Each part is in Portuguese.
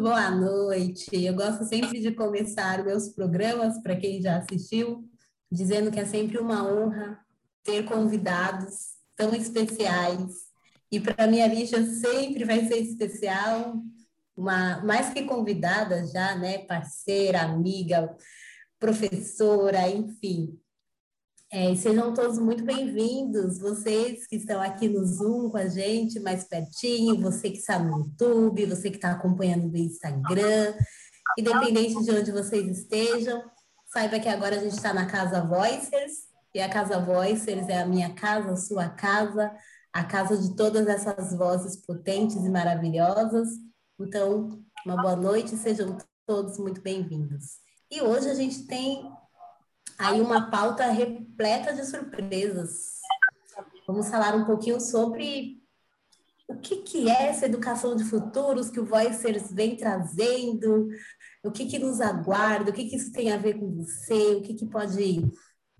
boa noite. Eu gosto sempre de começar meus programas, para quem já assistiu, dizendo que é sempre uma honra ter convidados tão especiais. E para mim a Lígia sempre vai ser especial, uma mais que convidada já, né, parceira, amiga, professora, enfim. É, sejam todos muito bem-vindos, vocês que estão aqui no Zoom com a gente, mais pertinho, você que está no YouTube, você que está acompanhando no Instagram, independente de onde vocês estejam, saiba que agora a gente está na Casa Voicers, e a Casa Voicers é a minha casa, a sua casa, a casa de todas essas vozes potentes e maravilhosas. Então, uma boa noite, sejam todos muito bem-vindos. E hoje a gente tem aí uma pauta repleta de surpresas. Vamos falar um pouquinho sobre o que, que é essa educação de futuros que o Voicers vem trazendo, o que, que nos aguarda, o que, que isso tem a ver com você, o que, que pode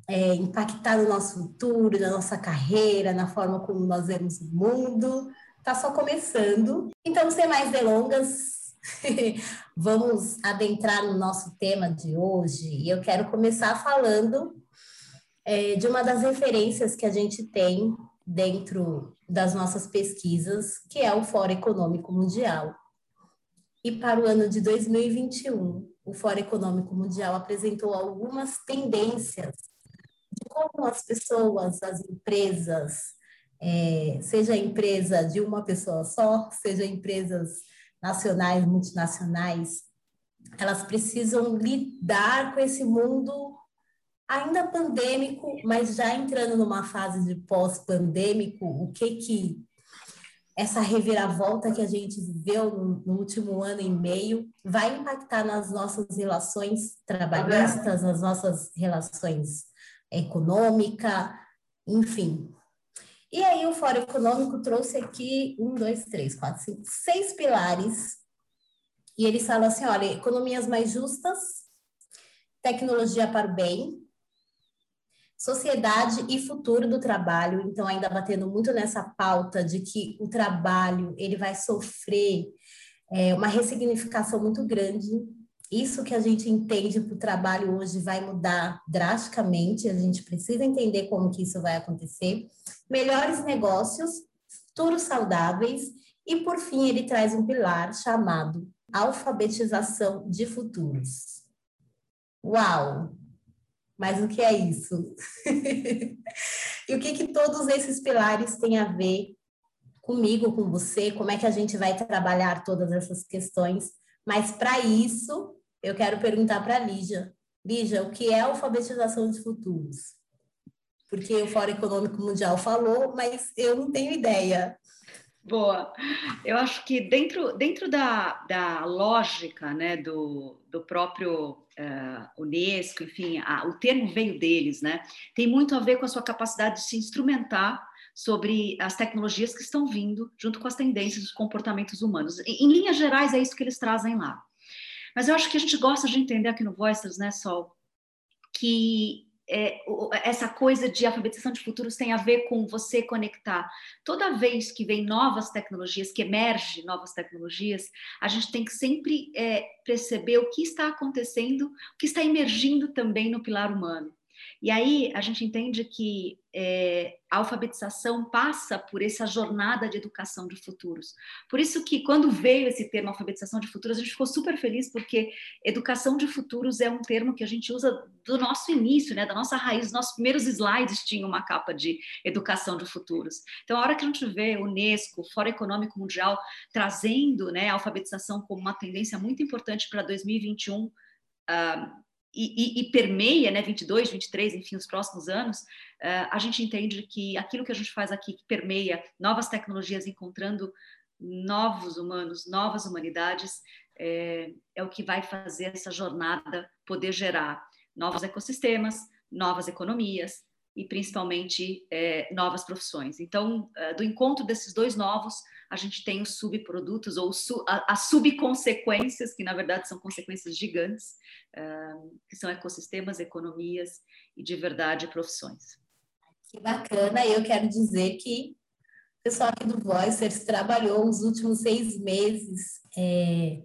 é, impactar no nosso futuro, na nossa carreira, na forma como nós vemos o mundo. Está só começando. Então, sem mais delongas, Vamos adentrar no nosso tema de hoje e eu quero começar falando é, de uma das referências que a gente tem dentro das nossas pesquisas, que é o Fórum Econômico Mundial. E para o ano de 2021, o Fórum Econômico Mundial apresentou algumas tendências de como as pessoas, as empresas, é, seja empresa de uma pessoa só, seja empresas nacionais, multinacionais, elas precisam lidar com esse mundo ainda pandêmico, mas já entrando numa fase de pós-pandêmico, o que que essa reviravolta que a gente viveu no, último ano e meio vai impactar nas nossas relações trabalhistas, nas nossas relações econômicas, enfim. E aí o Fórum Econômico trouxe aqui um, dois, três, quatro, cinco, seis pilares. E eles falam assim, olha, economias mais justas, tecnologia para o bem, sociedade e futuro do trabalho. Então, ainda batendo muito nessa pauta de que o trabalho ele vai sofrer é, uma ressignificação muito grande isso que a gente entende para o trabalho hoje vai mudar drasticamente, a gente precisa entender como que isso vai acontecer. Melhores negócios, futuros saudáveis e, por fim, ele traz um pilar chamado alfabetização de futuros. Uau! Mas o que é isso? e o que, que todos esses pilares têm a ver comigo, com você? Como é que a gente vai trabalhar todas essas questões? Mas para isso, eu quero perguntar para a Lígia. Lígia, o que é alfabetização de futuros? Porque o Fórum Econômico Mundial falou, mas eu não tenho ideia. Boa. Eu acho que dentro, dentro da, da lógica né, do, do próprio uh, Unesco, enfim, a, o termo veio deles, né? Tem muito a ver com a sua capacidade de se instrumentar sobre as tecnologias que estão vindo junto com as tendências dos comportamentos humanos. Em, em linhas gerais, é isso que eles trazem lá. Mas eu acho que a gente gosta de entender aqui no Voices, né, Sol, que é, essa coisa de alfabetização de futuros tem a ver com você conectar. Toda vez que vem novas tecnologias, que emerge novas tecnologias, a gente tem que sempre é, perceber o que está acontecendo, o que está emergindo também no pilar humano. E aí a gente entende que é, a alfabetização passa por essa jornada de educação de futuros. Por isso que quando veio esse termo alfabetização de futuros, a gente ficou super feliz porque educação de futuros é um termo que a gente usa do nosso início, né, da nossa raiz. Nossos primeiros slides tinham uma capa de educação de futuros. Então, a hora que a gente vê Unesco, Fórum Econômico Mundial, trazendo né, a alfabetização como uma tendência muito importante para 2021, uh, e, e, e, permeia, né, 22, 23, enfim, os próximos anos, uh, a gente entende que aquilo que a gente faz aqui, que permeia novas tecnologias encontrando novos humanos, novas humanidades, é, é o que vai fazer essa jornada poder gerar novos ecossistemas, novas economias e principalmente é, novas profissões. Então, uh, do encontro desses dois novos, a gente tem os subprodutos ou su, as subconsequências, que na verdade são consequências gigantes, uh, que são ecossistemas, economias e de verdade profissões. Que bacana, eu quero dizer que o pessoal aqui do Voicers trabalhou os últimos seis meses é,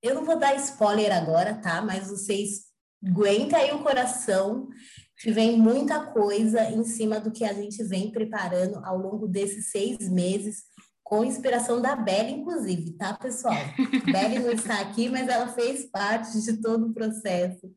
Eu não vou dar spoiler agora, tá? Mas vocês aguentem aí o coração, que vem muita coisa em cima do que a gente vem preparando ao longo desses seis meses, com inspiração da Bela, inclusive, tá, pessoal? Bela não está aqui, mas ela fez parte de todo o processo.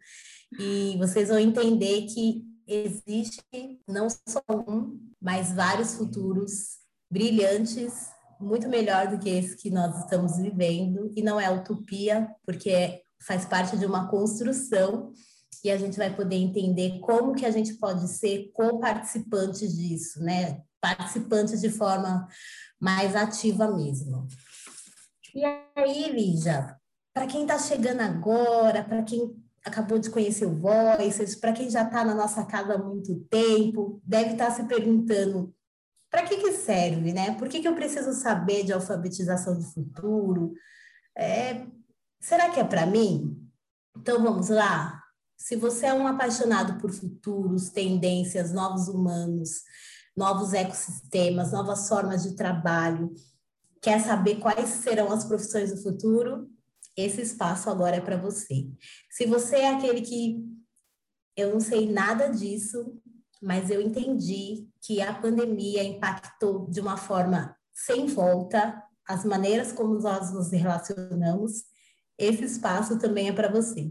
E vocês vão entender que existe não só um, mas vários futuros brilhantes, muito melhor do que esse que nós estamos vivendo, e não é utopia, porque faz parte de uma construção e a gente vai poder entender como que a gente pode ser co-participantes disso, né? Participantes de forma mais ativa mesmo. E aí, Lígia, para quem está chegando agora, para quem acabou de conhecer o Voices, para quem já está na nossa casa há muito tempo, deve estar tá se perguntando para que, que serve, né? Por que, que eu preciso saber de alfabetização do futuro? É, será que é para mim? Então vamos lá. Se você é um apaixonado por futuros, tendências, novos humanos, novos ecossistemas, novas formas de trabalho, quer saber quais serão as profissões do futuro? Esse espaço agora é para você. Se você é aquele que eu não sei nada disso, mas eu entendi que a pandemia impactou de uma forma sem volta as maneiras como nós nos relacionamos, esse espaço também é para você.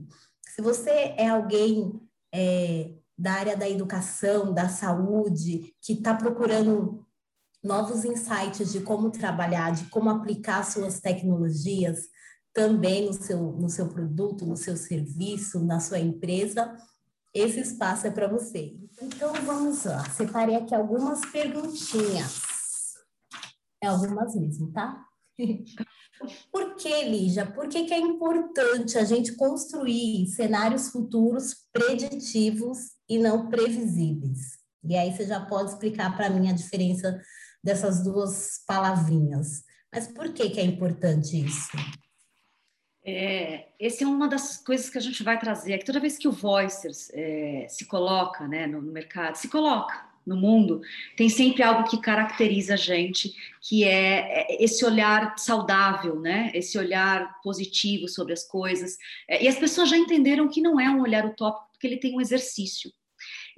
Se você é alguém é, da área da educação, da saúde, que está procurando novos insights de como trabalhar, de como aplicar suas tecnologias também no seu, no seu produto, no seu serviço, na sua empresa, esse espaço é para você. Então vamos lá, separei aqui algumas perguntinhas. É algumas mesmo, tá? Por que, Lígia? Por que, que é importante a gente construir cenários futuros preditivos e não previsíveis? E aí você já pode explicar para mim a diferença dessas duas palavrinhas. Mas por que, que é importante isso? É, esse é uma das coisas que a gente vai trazer aqui. Toda vez que o Voicers é, se coloca né, no, no mercado, se coloca no mundo, tem sempre algo que caracteriza a gente, que é, é esse olhar saudável, né? Esse olhar positivo sobre as coisas. É, e as pessoas já entenderam que não é um olhar utópico, porque ele tem um exercício.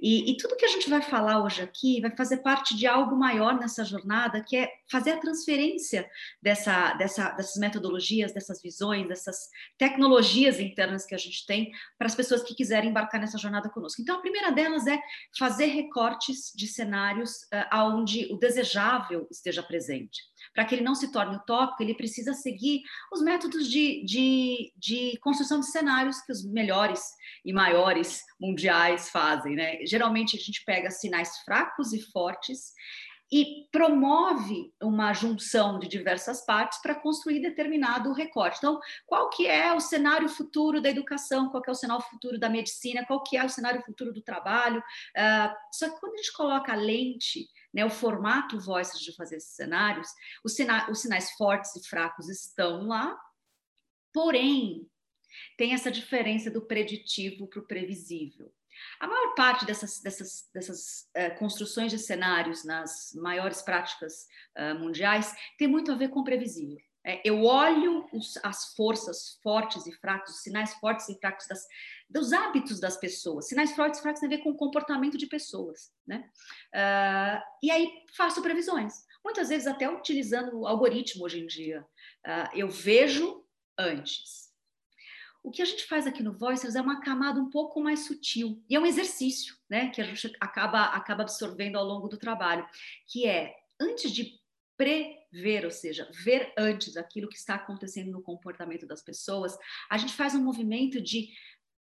E, e, tudo que a gente vai falar hoje aqui vai fazer parte de algo maior nessa jornada, que é fazer a transferência dessa, dessa, dessas metodologias, dessas visões, dessas tecnologias internas que a gente tem para as pessoas que quiserem embarcar nessa jornada conosco. Então, a primeira delas é fazer recortes de cenários uh, onde o desejável esteja presente para que ele não se torne utópico, ele precisa seguir os métodos de, de, de construção de cenários que os melhores e maiores mundiais fazem. Né? Geralmente a gente pega sinais fracos e fortes e promove uma junção de diversas partes para construir determinado recorte. Então, qual que é o cenário futuro da educação, qual que é o cenário futuro da medicina, qual que é o cenário futuro do trabalho? Uh, só que quando a gente coloca a lente né, o formato Voices de fazer esses cenários, os, sina os sinais fortes e fracos estão lá, porém, tem essa diferença do preditivo para o previsível. A maior parte dessas, dessas, dessas uh, construções de cenários nas maiores práticas uh, mundiais tem muito a ver com previsível. É, eu olho os, as forças fortes e fracos, os sinais fortes e fracos das, dos hábitos das pessoas. Sinais fortes e fracos têm a ver com o comportamento de pessoas. Né? Uh, e aí faço previsões. Muitas vezes até utilizando o algoritmo hoje em dia. Eu vejo antes. O que a gente faz aqui no Voices é uma camada um pouco mais sutil. E é um exercício né, que a gente acaba, acaba absorvendo ao longo do trabalho, que é, antes de prever, ou seja, ver antes aquilo que está acontecendo no comportamento das pessoas, a gente faz um movimento de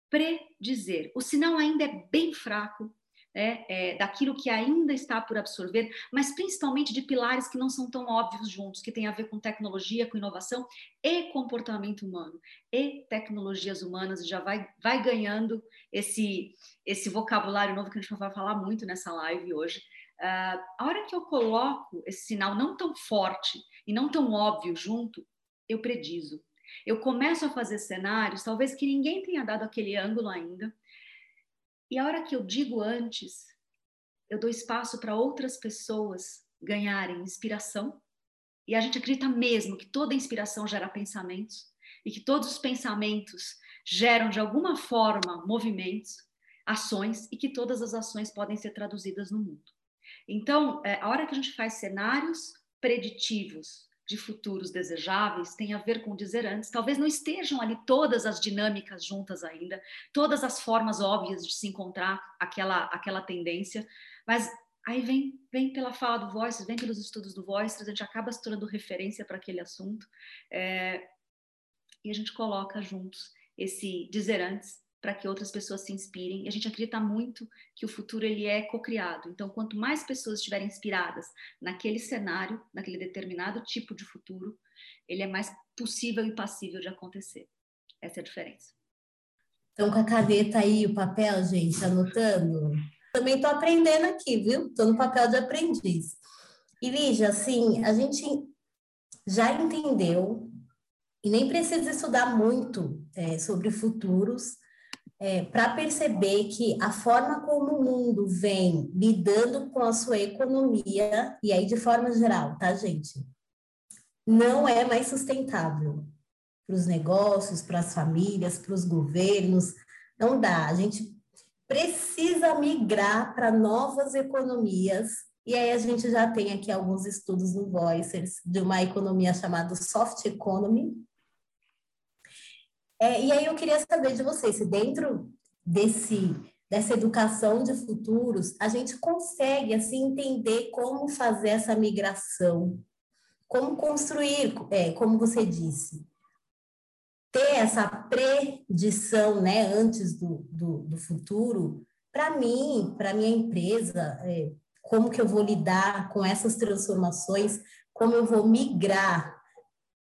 predizer. O sinal ainda é bem fraco, é, é, daquilo que ainda está por absorver, mas principalmente de pilares que não são tão óbvios juntos, que tem a ver com tecnologia, com inovação e comportamento humano e tecnologias humanas, já vai, vai ganhando esse, esse vocabulário novo que a gente vai falar muito nessa live hoje, Uh, a hora que eu coloco esse sinal não tão forte e não tão óbvio junto, eu predizo. Eu começo a fazer cenários, talvez que ninguém tenha dado aquele ângulo ainda. E a hora que eu digo antes, eu dou espaço para outras pessoas ganharem inspiração e a gente acredita mesmo que toda inspiração gera pensamentos e que todos os pensamentos geram de alguma forma movimentos, ações e que todas as ações podem ser traduzidas no mundo. Então, é, a hora que a gente faz cenários preditivos de futuros desejáveis tem a ver com dizer antes. Talvez não estejam ali todas as dinâmicas juntas ainda, todas as formas óbvias de se encontrar aquela, aquela tendência, mas aí vem, vem pela fala do Voices, vem pelos estudos do Voices, a gente acaba se tornando referência para aquele assunto é, e a gente coloca juntos esse dizer antes para que outras pessoas se inspirem. E a gente acredita muito que o futuro ele é cocriado. Então, quanto mais pessoas estiverem inspiradas naquele cenário, naquele determinado tipo de futuro, ele é mais possível e passível de acontecer. Essa é a diferença. Então, com a caneta aí, o papel, gente, anotando. Também estou aprendendo aqui, viu? Estou no papel de aprendiz. E, Lígia, assim, a gente já entendeu, e nem precisa estudar muito é, sobre futuros, é, para perceber que a forma como o mundo vem lidando com a sua economia, e aí de forma geral, tá, gente? Não é mais sustentável para os negócios, para as famílias, para os governos. Não dá. A gente precisa migrar para novas economias. E aí a gente já tem aqui alguns estudos no Voicers de uma economia chamada soft economy, é, e aí eu queria saber de vocês, se dentro desse dessa educação de futuros, a gente consegue assim entender como fazer essa migração, como construir, é, como você disse, ter essa predição, né, antes do, do, do futuro, para mim, para minha empresa, é, como que eu vou lidar com essas transformações, como eu vou migrar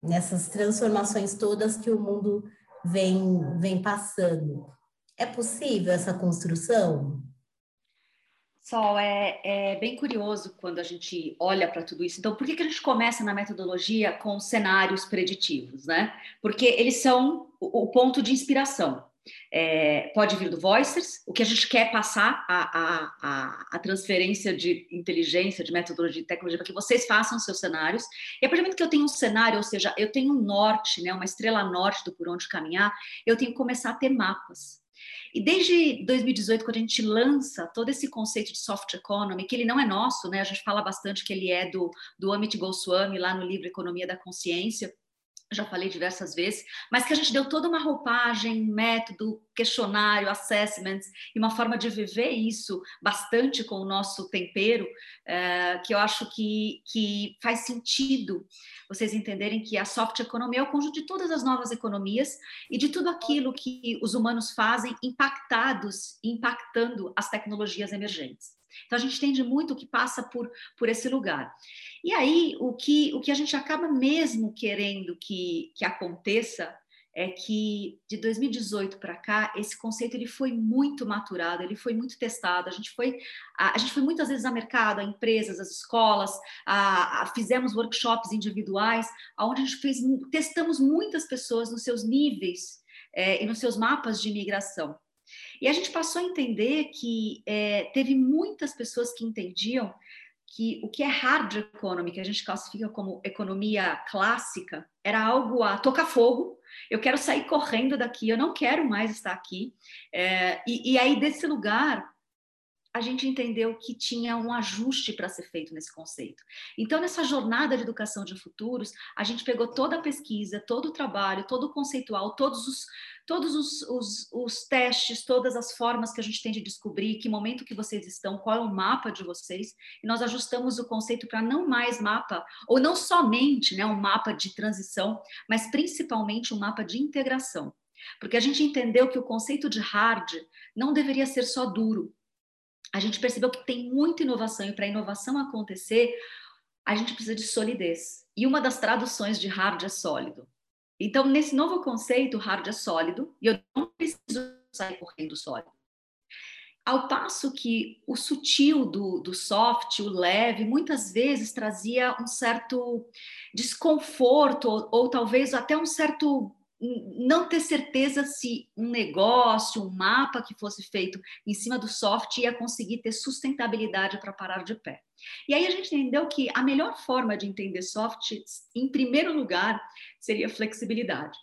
nessas transformações todas que o mundo vem, vem passando. É possível essa construção? Sol, é, é, bem curioso quando a gente olha para tudo isso. Então, por que, que a gente começa na metodologia com cenários preditivos, né? Porque eles são o, o ponto de inspiração. É, pode vir do Voicers, o que a gente quer passar a, a, a, a, transferência de inteligência, de metodologia, de tecnologia, para que vocês façam seus cenários. E a partir do momento que eu tenho um cenário, ou seja, eu tenho um norte, né, uma estrela norte do por onde caminhar, eu tenho que começar a ter mapas. E desde 2018, quando a gente lança todo esse conceito de soft economy, que ele não é nosso, né? A gente fala bastante que ele é do, do Amit Goswami, lá no livro Economia da Consciência, já falei diversas vezes, mas que a gente deu toda uma roupagem, método, questionário, assessments e uma forma de viver isso bastante com o nosso tempero, é, que eu acho que, que faz sentido vocês entenderem que a soft economy é o conjunto de todas as novas economias e de tudo aquilo que os humanos fazem impactados, impactando as tecnologias emergentes. Então a gente entende muito o que passa por, por esse lugar. E aí o que, o que a gente acaba mesmo querendo que, que aconteça é que de 2018 para cá esse conceito ele foi muito maturado, ele foi muito testado. A gente foi a, a gente foi muitas vezes a mercado, a empresas, as escolas, a, a, fizemos workshops individuais, onde a gente fez testamos muitas pessoas nos seus níveis é, e nos seus mapas de imigração. E a gente passou a entender que é, teve muitas pessoas que entendiam que o que é hard economy, que a gente classifica como economia clássica, era algo a tocar fogo. Eu quero sair correndo daqui, eu não quero mais estar aqui. É, e, e aí, desse lugar, a gente entendeu que tinha um ajuste para ser feito nesse conceito. Então, nessa jornada de educação de futuros, a gente pegou toda a pesquisa, todo o trabalho, todo o conceitual, todos os, todos os, os, os testes, todas as formas que a gente tem de descobrir que momento que vocês estão, qual é o mapa de vocês, e nós ajustamos o conceito para não mais mapa, ou não somente né, um mapa de transição, mas principalmente um mapa de integração. Porque a gente entendeu que o conceito de hard não deveria ser só duro, a gente percebeu que tem muita inovação e para a inovação acontecer, a gente precisa de solidez. E uma das traduções de hard é sólido. Então, nesse novo conceito, hard é sólido e eu não preciso sair correndo sólido. Ao passo que o sutil do, do soft, o leve, muitas vezes trazia um certo desconforto ou, ou talvez até um certo não ter certeza se um negócio, um mapa que fosse feito em cima do soft ia conseguir ter sustentabilidade para parar de pé. E aí a gente entendeu que a melhor forma de entender soft, em primeiro lugar, seria flexibilidade.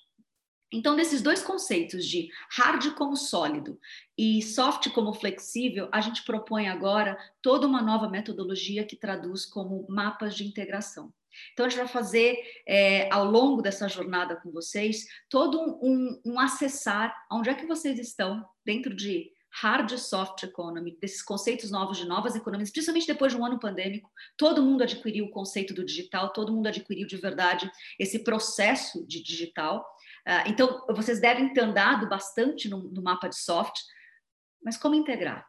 Então, desses dois conceitos de hard como sólido e soft como flexível, a gente propõe agora toda uma nova metodologia que traduz como mapas de integração. Então, a gente vai fazer, é, ao longo dessa jornada com vocês, todo um, um, um acessar onde é que vocês estão dentro de hard e soft economy, desses conceitos novos de novas economias, principalmente depois de um ano pandêmico, todo mundo adquiriu o conceito do digital, todo mundo adquiriu de verdade esse processo de digital. Uh, então, vocês devem ter andado bastante no, no mapa de soft, mas como integrar?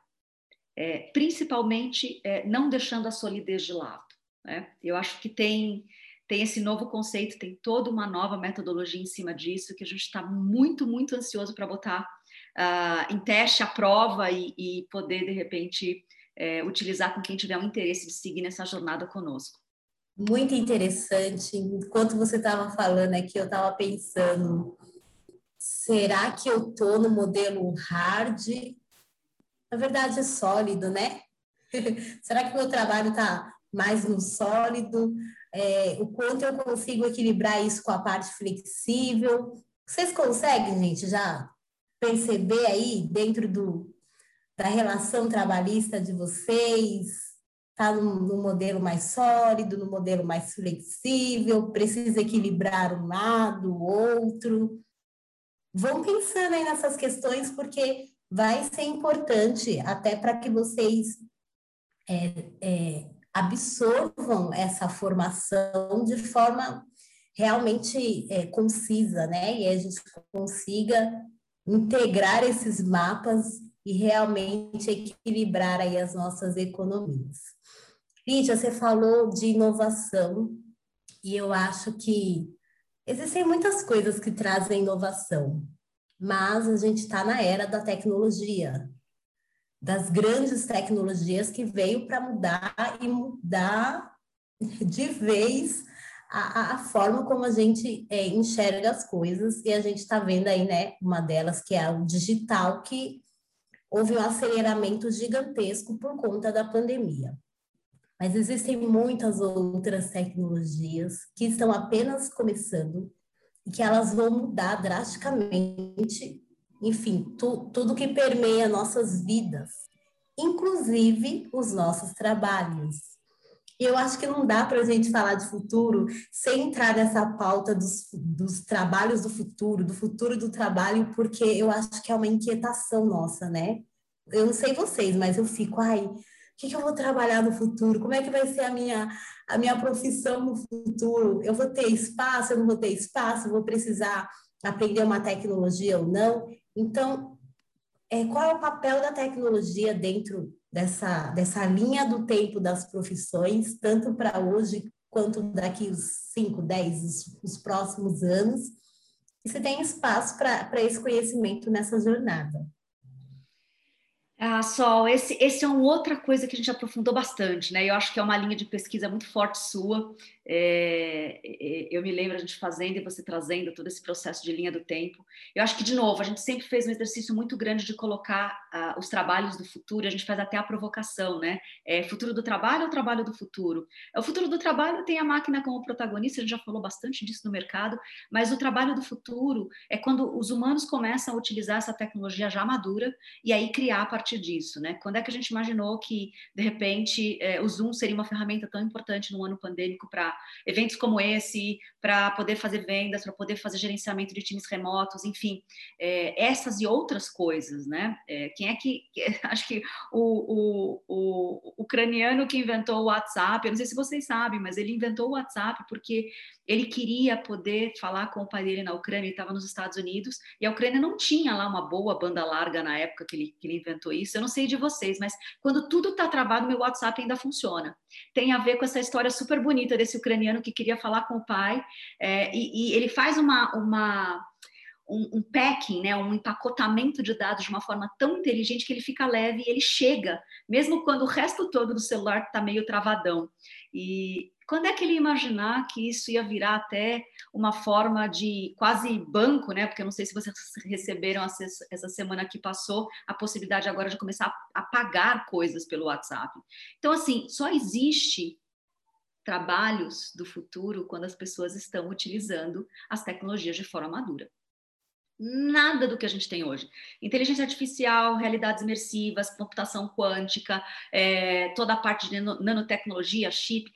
É, principalmente é, não deixando a solidez de lado. Né? Eu acho que tem tem esse novo conceito, tem toda uma nova metodologia em cima disso que a gente está muito, muito ansioso para botar uh, em teste, a prova e, e poder, de repente, é, utilizar com quem tiver um interesse de seguir nessa jornada conosco. Muito interessante. Enquanto você estava falando aqui, eu estava pensando: será que eu estou no modelo hard? Na verdade, é sólido, né? será que meu trabalho está mais no sólido? É, o quanto eu consigo equilibrar isso com a parte flexível? Vocês conseguem, gente, já perceber aí dentro do, da relação trabalhista de vocês? Está no, no, modelo mais sólido, no modelo mais flexível, precisa equilibrar um lado, o outro. Vão pensando aí nessas questões, porque vai ser importante até para que vocês é, é, absorvam essa formação de forma realmente é, concisa, né? E a gente consiga integrar esses mapas e realmente equilibrar aí as nossas economias. Lídia, você falou de inovação e eu acho que existem muitas coisas que trazem inovação, mas a gente está na era da tecnologia, das grandes tecnologias que veio para mudar e mudar de vez a, a, forma como a gente é, enxerga as coisas, e a gente está vendo aí, né, uma delas que é o digital, que houve um aceleramento gigantesco por conta da pandemia. Mas existem muitas outras tecnologias que estão apenas começando e que elas vão mudar drasticamente, enfim, tu, tudo que permeia nossas vidas, inclusive os nossos trabalhos. E eu acho que não dá para a gente falar de futuro sem entrar nessa pauta dos, dos trabalhos do futuro, do futuro do trabalho, porque eu acho que é uma inquietação nossa, né? Eu não sei vocês, mas eu fico, ai, o que, que eu vou trabalhar no futuro? Como é que vai ser a minha, a minha profissão no futuro? Eu vou ter espaço, eu não vou ter espaço, vou precisar aprender uma tecnologia ou não? Então, é, qual é o papel da tecnologia dentro dessa, dessa linha do tempo das profissões, tanto para hoje quanto daqui os 5, 10, os, os próximos anos, e se tem espaço para esse conhecimento nessa jornada. Ah, Sol, esse, esse é uma outra coisa que a gente aprofundou bastante, né? Eu acho que é uma linha de pesquisa muito forte sua, é, é, eu me lembro a gente fazendo e você trazendo todo esse processo de linha do tempo. Eu acho que, de novo, a gente sempre fez um exercício muito grande de colocar uh, os trabalhos do futuro, a gente faz até a provocação, né? É, futuro do trabalho ou trabalho do futuro? O futuro do trabalho tem a máquina como protagonista, a gente já falou bastante disso no mercado, mas o trabalho do futuro é quando os humanos começam a utilizar essa tecnologia já madura e aí criar a partir disso, né? Quando é que a gente imaginou que, de repente, é, o Zoom seria uma ferramenta tão importante no ano pandêmico para eventos como esse, para poder fazer vendas, para poder fazer gerenciamento de times remotos, enfim, é, essas e outras coisas, né? É, quem é que. Acho que o, o, o, o ucraniano que inventou o WhatsApp, eu não sei se vocês sabem, mas ele inventou o WhatsApp porque ele queria poder falar com o pai dele na Ucrânia, ele estava nos Estados Unidos, e a Ucrânia não tinha lá uma boa banda larga na época que ele, que ele inventou isso. Eu não sei de vocês, mas quando tudo está travado, meu WhatsApp ainda funciona. Tem a ver com essa história super bonita desse ucraniano que queria falar com o pai, é, e, e ele faz uma, uma um, um, packing, né, um empacotamento de dados de uma forma tão inteligente que ele fica leve e ele chega, mesmo quando o resto todo do celular está meio travadão. E quando é que ele ia imaginar que isso ia virar até uma forma de quase banco, né? Porque eu não sei se vocês receberam essa semana que passou a possibilidade agora de começar a pagar coisas pelo WhatsApp. Então, assim, só existe trabalhos do futuro quando as pessoas estão utilizando as tecnologias de forma madura. Nada do que a gente tem hoje. Inteligência artificial, realidades imersivas, computação quântica, é, toda a parte de nanotecnologia, chip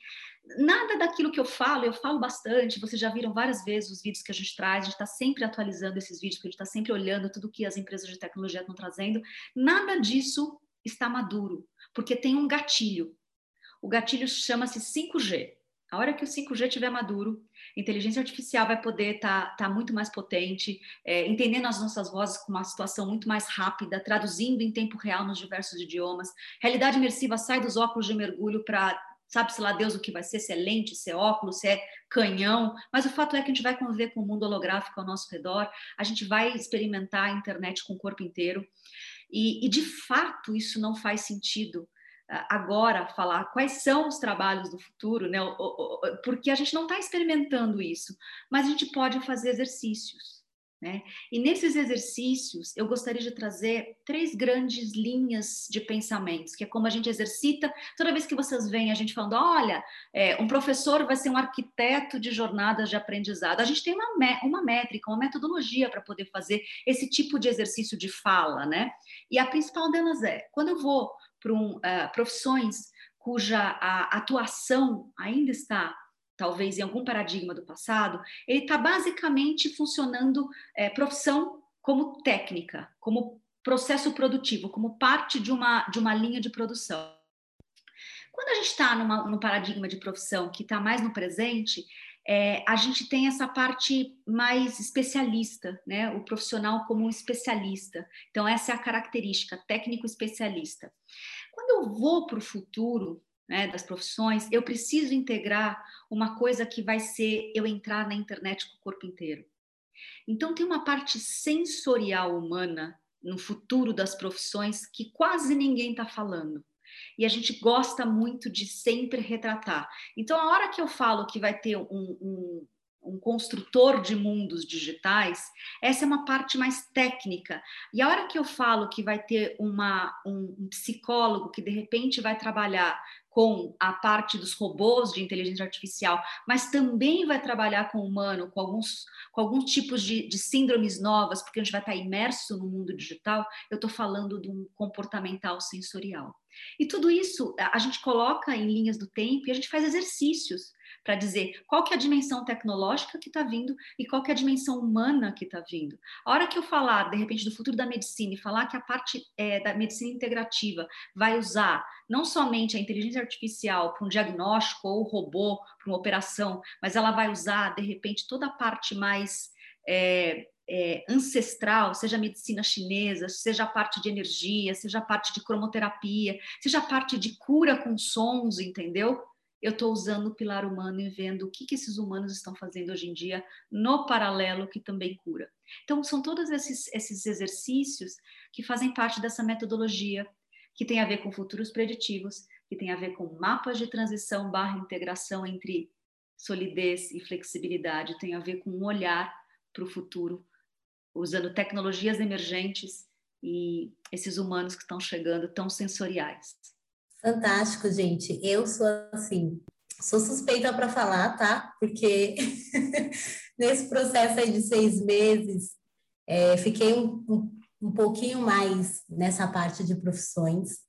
nada daquilo que eu falo, eu falo bastante, vocês já viram várias vezes os vídeos que a gente traz, a gente está sempre atualizando esses vídeos, porque a gente está sempre olhando tudo que as empresas de tecnologia estão trazendo. Nada disso está maduro, porque tem um gatilho. O gatilho chama-se 5G. A hora que o 5G estiver maduro, inteligência artificial vai poder estar tá, tá muito mais potente, é, entendendo as nossas vozes com uma situação muito mais rápida, traduzindo em tempo real nos diversos idiomas. Realidade imersiva sai dos óculos de mergulho para sabe-se lá Deus o que vai ser, se é lente, se é óculos, se é canhão, mas o fato é que a gente vai conviver com o mundo holográfico ao nosso redor, a gente vai experimentar a internet com o corpo inteiro, e, e de fato isso não faz sentido ah, agora falar quais são os trabalhos do futuro, né? porque a gente não está experimentando isso, mas a gente pode fazer exercícios. Né? E nesses exercícios, eu gostaria de trazer três grandes linhas de pensamentos, que é como a gente exercita. Toda vez que vocês veem a gente falando, olha, é, um professor vai ser um arquiteto de jornadas de aprendizado. A gente tem uma, uma métrica, uma metodologia para poder fazer esse tipo de exercício de fala, né? E a principal delas é, quando eu vou para um, uh, profissões cuja a atuação ainda está talvez em algum paradigma do passado, ele está basicamente funcionando é, profissão como técnica, como processo produtivo, como parte de uma, de uma linha de produção. Quando a gente está num paradigma de profissão que está mais no presente, é, a gente tem essa parte mais especialista, né? o profissional como um especialista. Então, essa é a característica, técnico especialista. Quando eu vou para o futuro, né, das profissões, eu preciso integrar uma coisa que vai ser eu entrar na internet com o corpo inteiro. Então, tem uma parte sensorial humana no futuro das profissões que quase ninguém está falando. E a gente gosta muito de sempre retratar. Então, a hora que eu falo que vai ter um, um, um construtor de mundos digitais, essa é uma parte mais técnica. E a hora que eu falo que vai ter uma, um, um psicólogo que de repente vai trabalhar com a parte dos robôs de inteligência artificial, mas também vai trabalhar com o humano, com alguns, com alguns tipos de, de síndromes novas, porque a gente vai estar imerso no mundo digital, eu estou falando de um comportamental sensorial. E tudo isso a gente coloca em linhas do tempo e a gente faz exercícios para dizer qual que é a dimensão tecnológica que está vindo e qual que é a dimensão humana que está vindo. A hora que eu falar, de repente, do futuro da medicina e falar que a parte é, da medicina integrativa vai usar não somente a inteligência artificial para um diagnóstico ou robô para uma operação, mas ela vai usar, de repente, toda a parte mais é, é, ancestral, seja a medicina chinesa, seja a parte de energia, seja a parte de cromoterapia, seja a parte de cura com sons, entendeu? Eu estou usando o pilar humano e vendo o que, que esses humanos estão fazendo hoje em dia no paralelo que também cura. Então, são todos esses, esses exercícios que fazem parte dessa metodologia que tem a ver com futuros preditivos, que tem a ver com mapas de transição barra integração entre solidez e flexibilidade, tem a ver com um olhar para o futuro, usando tecnologias emergentes e esses humanos que estão chegando tão sensoriais. Fantástico, gente. Eu sou assim, sou suspeita para falar, tá? Porque nesse processo aí de seis meses, é, fiquei um, um, um pouquinho mais nessa parte de profissões.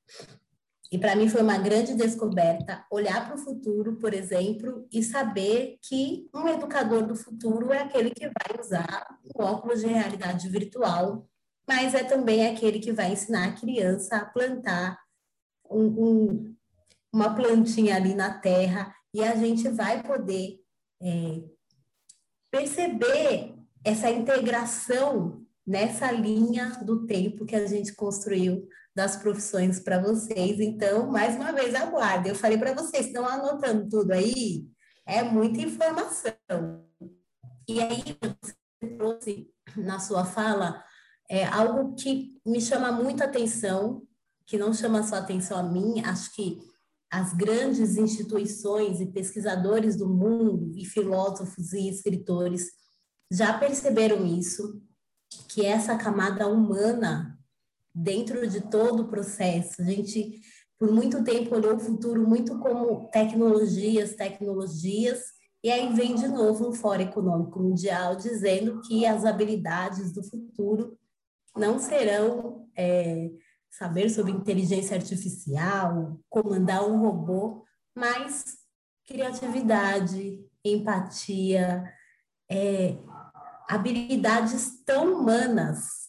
E para mim foi uma grande descoberta olhar para o futuro, por exemplo, e saber que um educador do futuro é aquele que vai usar o óculos de realidade virtual, mas é também aquele que vai ensinar a criança a plantar um, um, uma plantinha ali na terra e a gente vai poder é, perceber essa integração nessa linha do tempo que a gente construiu das profissões para vocês. Então, mais uma vez, aguardem. Eu falei para vocês, estão anotando tudo aí? É muita informação. E aí, trouxe na sua fala é algo que me chama muita atenção, que não chama só atenção a mim, acho que as grandes instituições e pesquisadores do mundo, e filósofos e escritores, já perceberam isso, que essa camada humana dentro de todo o processo, a gente por muito tempo olhou o futuro muito como tecnologias, tecnologias, e aí vem de novo um Fórum Econômico Mundial dizendo que as habilidades do futuro não serão é, saber sobre inteligência artificial, comandar um robô, mas criatividade, empatia, é, habilidades tão humanas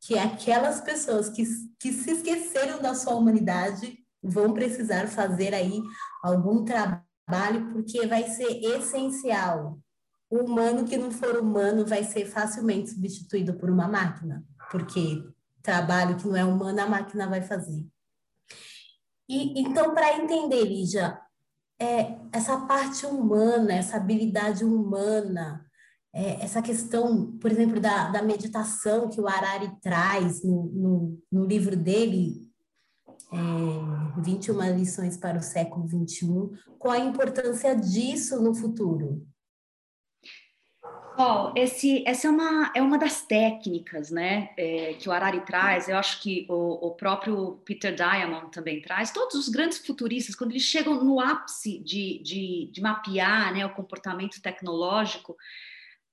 que aquelas pessoas que, que se esqueceram da sua humanidade vão precisar fazer aí algum trabalho, porque vai ser essencial. O humano que não for humano vai ser facilmente substituído por uma máquina, porque trabalho que não é humano, a máquina vai fazer. E, então, para entender, Lígia, é, essa parte humana, essa habilidade humana, é, essa questão, por exemplo, da, da meditação que o Harari traz no, no, no livro dele, é, 21 lições para o século 21, qual a importância disso no futuro? Paul, esse, essa é uma, é uma das técnicas né, é, que o Harari traz, eu acho que o, o, próprio Peter Diamond também traz, todos os grandes futuristas, quando eles chegam no ápice de, de, de mapear né, o comportamento tecnológico,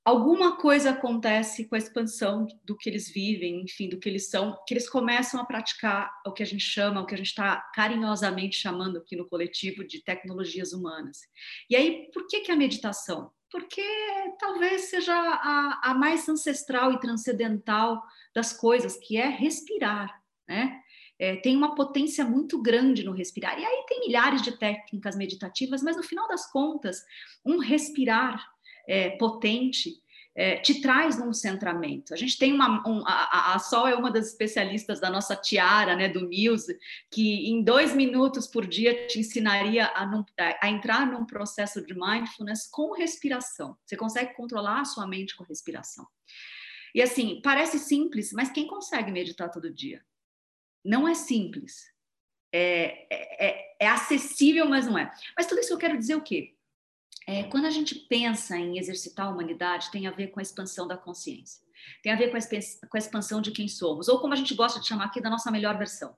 alguma coisa acontece com a expansão do que eles vivem, enfim, do que eles são, que eles começam a praticar o que a gente chama, o que a gente está carinhosamente chamando aqui no coletivo de tecnologias humanas. E aí, por que, que a meditação? Porque talvez seja a, a, mais ancestral e transcendental das coisas, que é respirar, né? É, tem uma potência muito grande no respirar. E aí tem milhares de técnicas meditativas, mas no final das contas, um respirar é, potente é, te traz num centramento. A gente tem uma. Um, a, a, Sol é uma das especialistas da nossa tiara, né, do Muse, que em dois minutos por dia te ensinaria a, num, a entrar num processo de mindfulness com respiração. Você consegue controlar a sua mente com respiração. E assim, parece simples, mas quem consegue meditar todo dia? Não é simples. É, é, é, é acessível, mas não é. Mas tudo isso eu quero dizer o quê? É, quando a gente pensa em exercitar a humanidade, tem a ver com a expansão da consciência, tem a ver com a, com a expansão de quem somos, ou como a gente gosta de chamar aqui, da nossa melhor versão.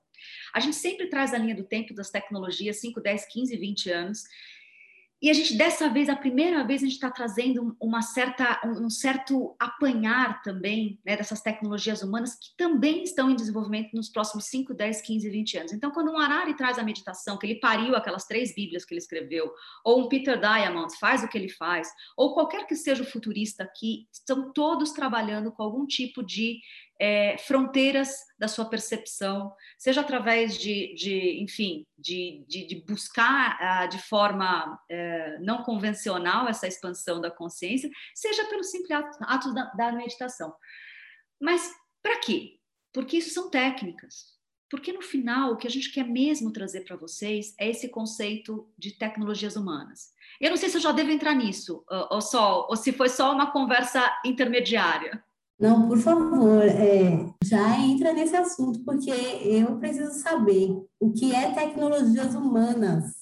A gente sempre traz a linha do tempo das tecnologias, 5, 10, 15, 20 anos, e a gente, dessa vez, a primeira vez, a gente está trazendo uma certa, um certo apanhar também né, dessas tecnologias humanas que também estão em desenvolvimento nos próximos 5, 10, 15, 20 anos. Então, quando um Harari traz a meditação, que ele pariu aquelas três bíblias que ele escreveu, ou um Peter Diamond faz o que ele faz, ou qualquer que seja o futurista aqui, estão todos trabalhando com algum tipo de é, fronteiras da sua percepção, seja através de, de enfim, de, de, de buscar uh, de forma uh, não convencional essa expansão da consciência, seja pelo simples ato, ato da, da meditação. Mas para quê? Porque isso são técnicas. Porque no final, o que a gente quer mesmo trazer para vocês é esse conceito de tecnologias humanas. Eu não sei se eu já devo entrar nisso, ou, só, ou se foi só uma conversa intermediária. Não, por favor, é, já entra nesse assunto, porque eu preciso saber o que é tecnologias humanas.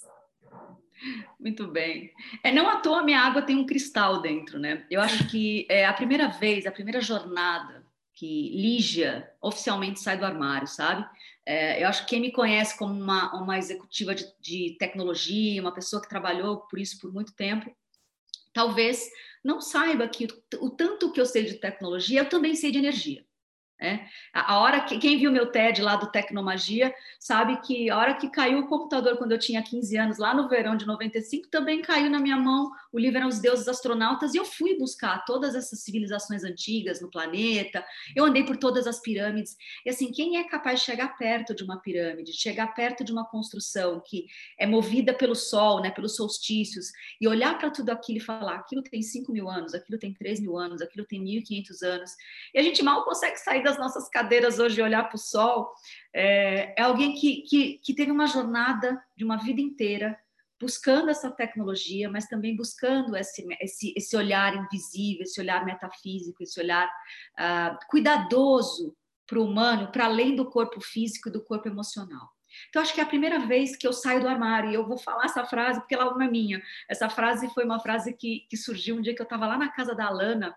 Muito bem. É, não à toa minha água tem um cristal dentro, né? Eu acho que é a primeira vez, a primeira jornada que Lígia oficialmente sai do armário, sabe? É, eu acho que quem me conhece como uma, uma executiva de, de tecnologia, uma pessoa que trabalhou por isso por muito tempo, talvez não saiba que o tanto que eu sei de tecnologia, eu também sei de energia. É. A hora que quem viu meu TED lá do Tecnomagia sabe que a hora que caiu o computador quando eu tinha 15 anos, lá no verão de 95, também caiu na minha mão o livro Eram os Deuses Astronautas e eu fui buscar todas essas civilizações antigas no planeta. Eu andei por todas as pirâmides. E assim, quem é capaz de chegar perto de uma pirâmide, chegar perto de uma construção que é movida pelo sol, né, pelos solstícios, e olhar para tudo aquilo e falar: aquilo tem 5 mil anos, aquilo tem 3 mil anos, aquilo tem 1.500 anos, e a gente mal consegue sair das nossas cadeiras hoje e olhar para o sol, é, é alguém que, que, que teve uma jornada de uma vida inteira buscando essa tecnologia, mas também buscando esse, esse, esse olhar invisível, esse olhar metafísico, esse olhar uh, cuidadoso para o humano, para além do corpo físico e do corpo emocional. Então, acho que é a primeira vez que eu saio do armário, e eu vou falar essa frase porque ela não é minha. Essa frase foi uma frase que, que surgiu um dia que eu estava lá na casa da Alana,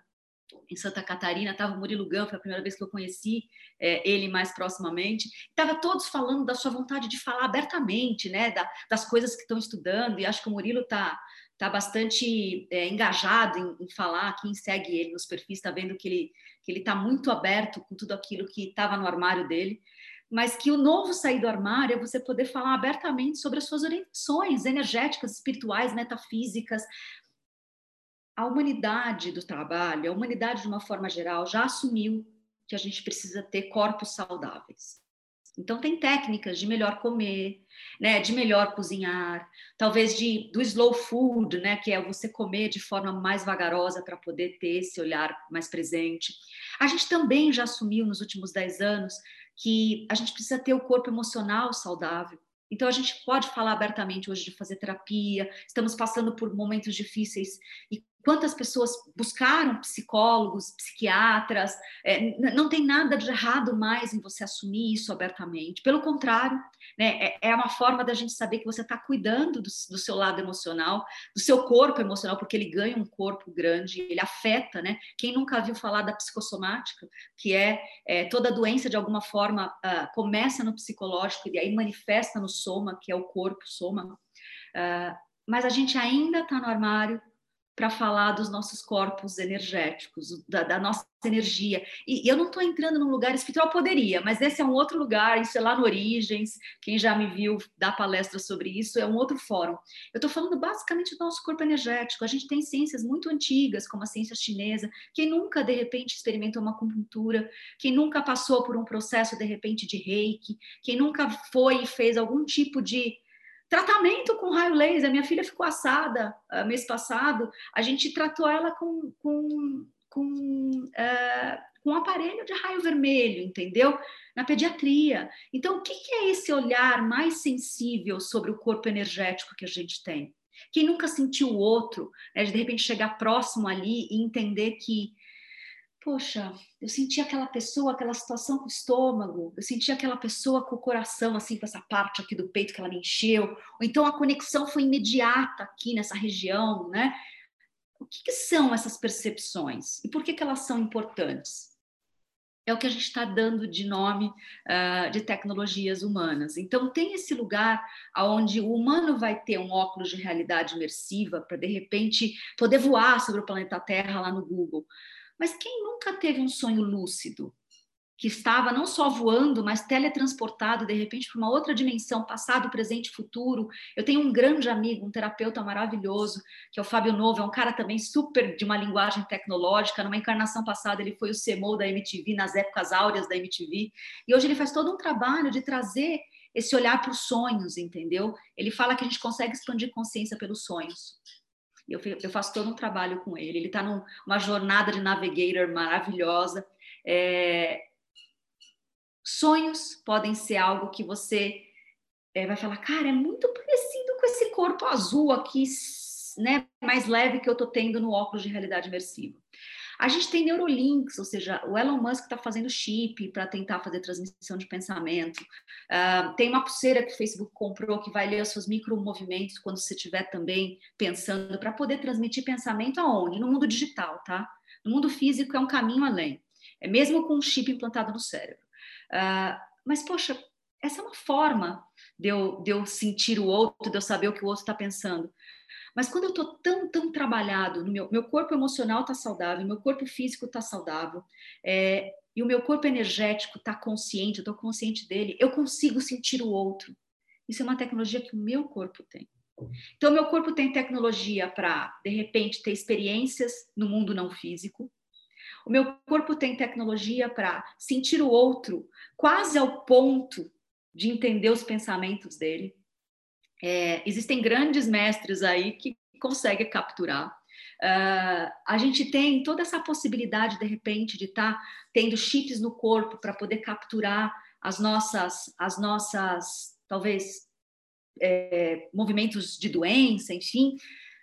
em Santa Catarina, estava o Murilo Gão, foi a primeira vez que eu conheci é, ele mais proximamente. Estava todos falando da sua vontade de falar abertamente, né, da, das coisas que estão estudando, e acho que o Murilo está tá bastante é, engajado em, em, falar. Quem segue ele nos perfis está vendo que ele que ele está muito aberto com tudo aquilo que estava no armário dele. Mas que o novo sair do armário é você poder falar abertamente sobre as suas orientações energéticas, espirituais, metafísicas, a humanidade do trabalho, a humanidade de uma forma geral, já assumiu que a gente precisa ter corpos saudáveis. Então tem técnicas de melhor comer, né, de melhor cozinhar, talvez de do slow food, né, que é você comer de forma mais vagarosa para poder ter esse olhar mais presente. A gente também já assumiu nos últimos 10 anos que a gente precisa ter o corpo emocional saudável. Então, a gente pode falar abertamente hoje de fazer terapia, estamos passando por momentos difíceis e quantas pessoas buscaram psicólogos, psiquiatras, é, não tem nada de errado mais em você assumir isso abertamente, pelo contrário, né, é, é uma forma da gente saber que você está cuidando do, do, seu lado emocional, do seu corpo emocional, porque ele ganha um corpo grande, ele afeta, né? Quem nunca viu falar da psicossomática, que é, é toda doença de alguma forma uh, começa no psicológico e aí manifesta no soma, que é o corpo soma, uh, mas a gente ainda está no armário para falar dos nossos corpos energéticos, da, da nossa energia. E, e eu não estou entrando num lugar espiritual, poderia, mas esse é um outro lugar, isso é lá no Origens, quem já me viu dar palestra sobre isso, é um outro fórum. Eu estou falando basicamente do nosso corpo energético. A gente tem ciências muito antigas, como a ciência chinesa, quem nunca, de repente, experimentou uma acupuntura, quem nunca passou por um processo, de repente, de reiki, quem nunca foi e fez algum tipo de Tratamento com raio laser. Minha filha ficou assada uh, mês passado. A gente tratou ela com, com, com, uh, com um aparelho de raio vermelho, entendeu? Na pediatria. Então, o que, que é esse olhar mais sensível sobre o corpo energético que a gente tem? Quem nunca sentiu o outro, né, de, de repente chegar próximo ali e entender que poxa, eu senti aquela pessoa, aquela situação com o estômago, eu senti aquela pessoa com o coração, assim, com essa parte aqui do peito que ela me encheu, ou então a conexão foi imediata aqui nessa região, né? O que, que são essas percepções e por que, que elas são importantes? É o que a gente está dando de nome uh, de tecnologias humanas. Então, tem esse lugar onde o humano vai ter um óculos de realidade imersiva para, de repente, poder voar sobre o planeta Terra lá no Google. Mas quem nunca teve um sonho lúcido? Que estava não só voando, mas teletransportado de repente para uma outra dimensão, passado, presente, futuro. Eu tenho um grande amigo, um terapeuta maravilhoso, que é o Fábio Novo, é um cara também super de uma linguagem tecnológica. Numa encarnação passada, ele foi o CMO da MTV, nas épocas áureas da MTV. E hoje ele faz todo um trabalho de trazer esse olhar para os sonhos, entendeu? Ele fala que a gente consegue expandir consciência pelos sonhos. Eu, eu faço todo um trabalho com ele. Ele está numa jornada de navigator maravilhosa. É... Sonhos podem ser algo que você é, vai falar, cara, é muito parecido com esse corpo azul aqui, né, mais leve que eu estou tendo no óculos de realidade imersiva. A gente tem Neurolinks, ou seja, o Elon Musk está fazendo chip para tentar fazer transmissão de pensamento. Uh, tem uma pulseira que o Facebook comprou que vai ler os seus micromovimentos quando você estiver também pensando, para poder transmitir pensamento aonde? No mundo digital, tá? No mundo físico é um caminho além. É mesmo com um chip implantado no cérebro. Uh, mas, poxa, essa é uma forma de eu, de eu sentir o outro, de eu saber o que o outro está pensando. Mas quando eu estou tão, tão trabalhado, meu, meu corpo emocional está saudável, meu corpo físico está saudável, é, e o meu corpo energético está consciente, eu estou consciente dele, eu consigo sentir o outro. Isso é uma tecnologia que o meu corpo tem. Então, meu corpo tem tecnologia para, de repente, ter experiências no mundo não físico. O meu corpo tem tecnologia para sentir o outro quase ao ponto de entender os pensamentos dele. É, existem grandes mestres aí que conseguem capturar. Uh, a gente tem toda essa possibilidade, de repente, de estar tá tendo chips no corpo para poder capturar as nossas, as nossas, talvez, é, movimentos de doença, enfim.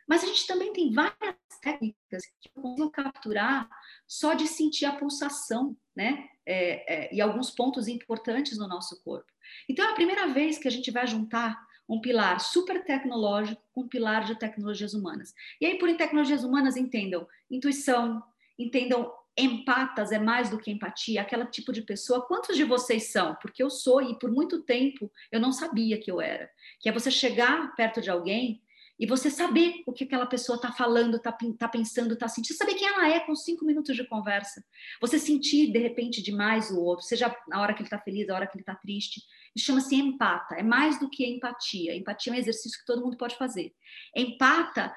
Mas a gente também tem várias técnicas que eu consigo capturar só de sentir a pulsação, né? É, é, e alguns pontos importantes no nosso corpo. Então, é a primeira vez que a gente vai juntar um pilar super tecnológico com um pilar de tecnologias humanas. E aí, por tecnologias humanas, entendam intuição, entendam empatas é mais do que empatia, aquela tipo de pessoa. Quantos de vocês são? Porque eu sou e por muito tempo eu não sabia que eu era. Que é você chegar perto de alguém e você saber o que aquela pessoa está falando, está tá pensando, está sentindo, saber quem ela é com cinco minutos de conversa. Você sentir de repente demais o outro, seja na hora que ele está feliz, na hora que ele está triste. Chama-se empata. É mais do que empatia. Empatia é um exercício que todo mundo pode fazer. Empata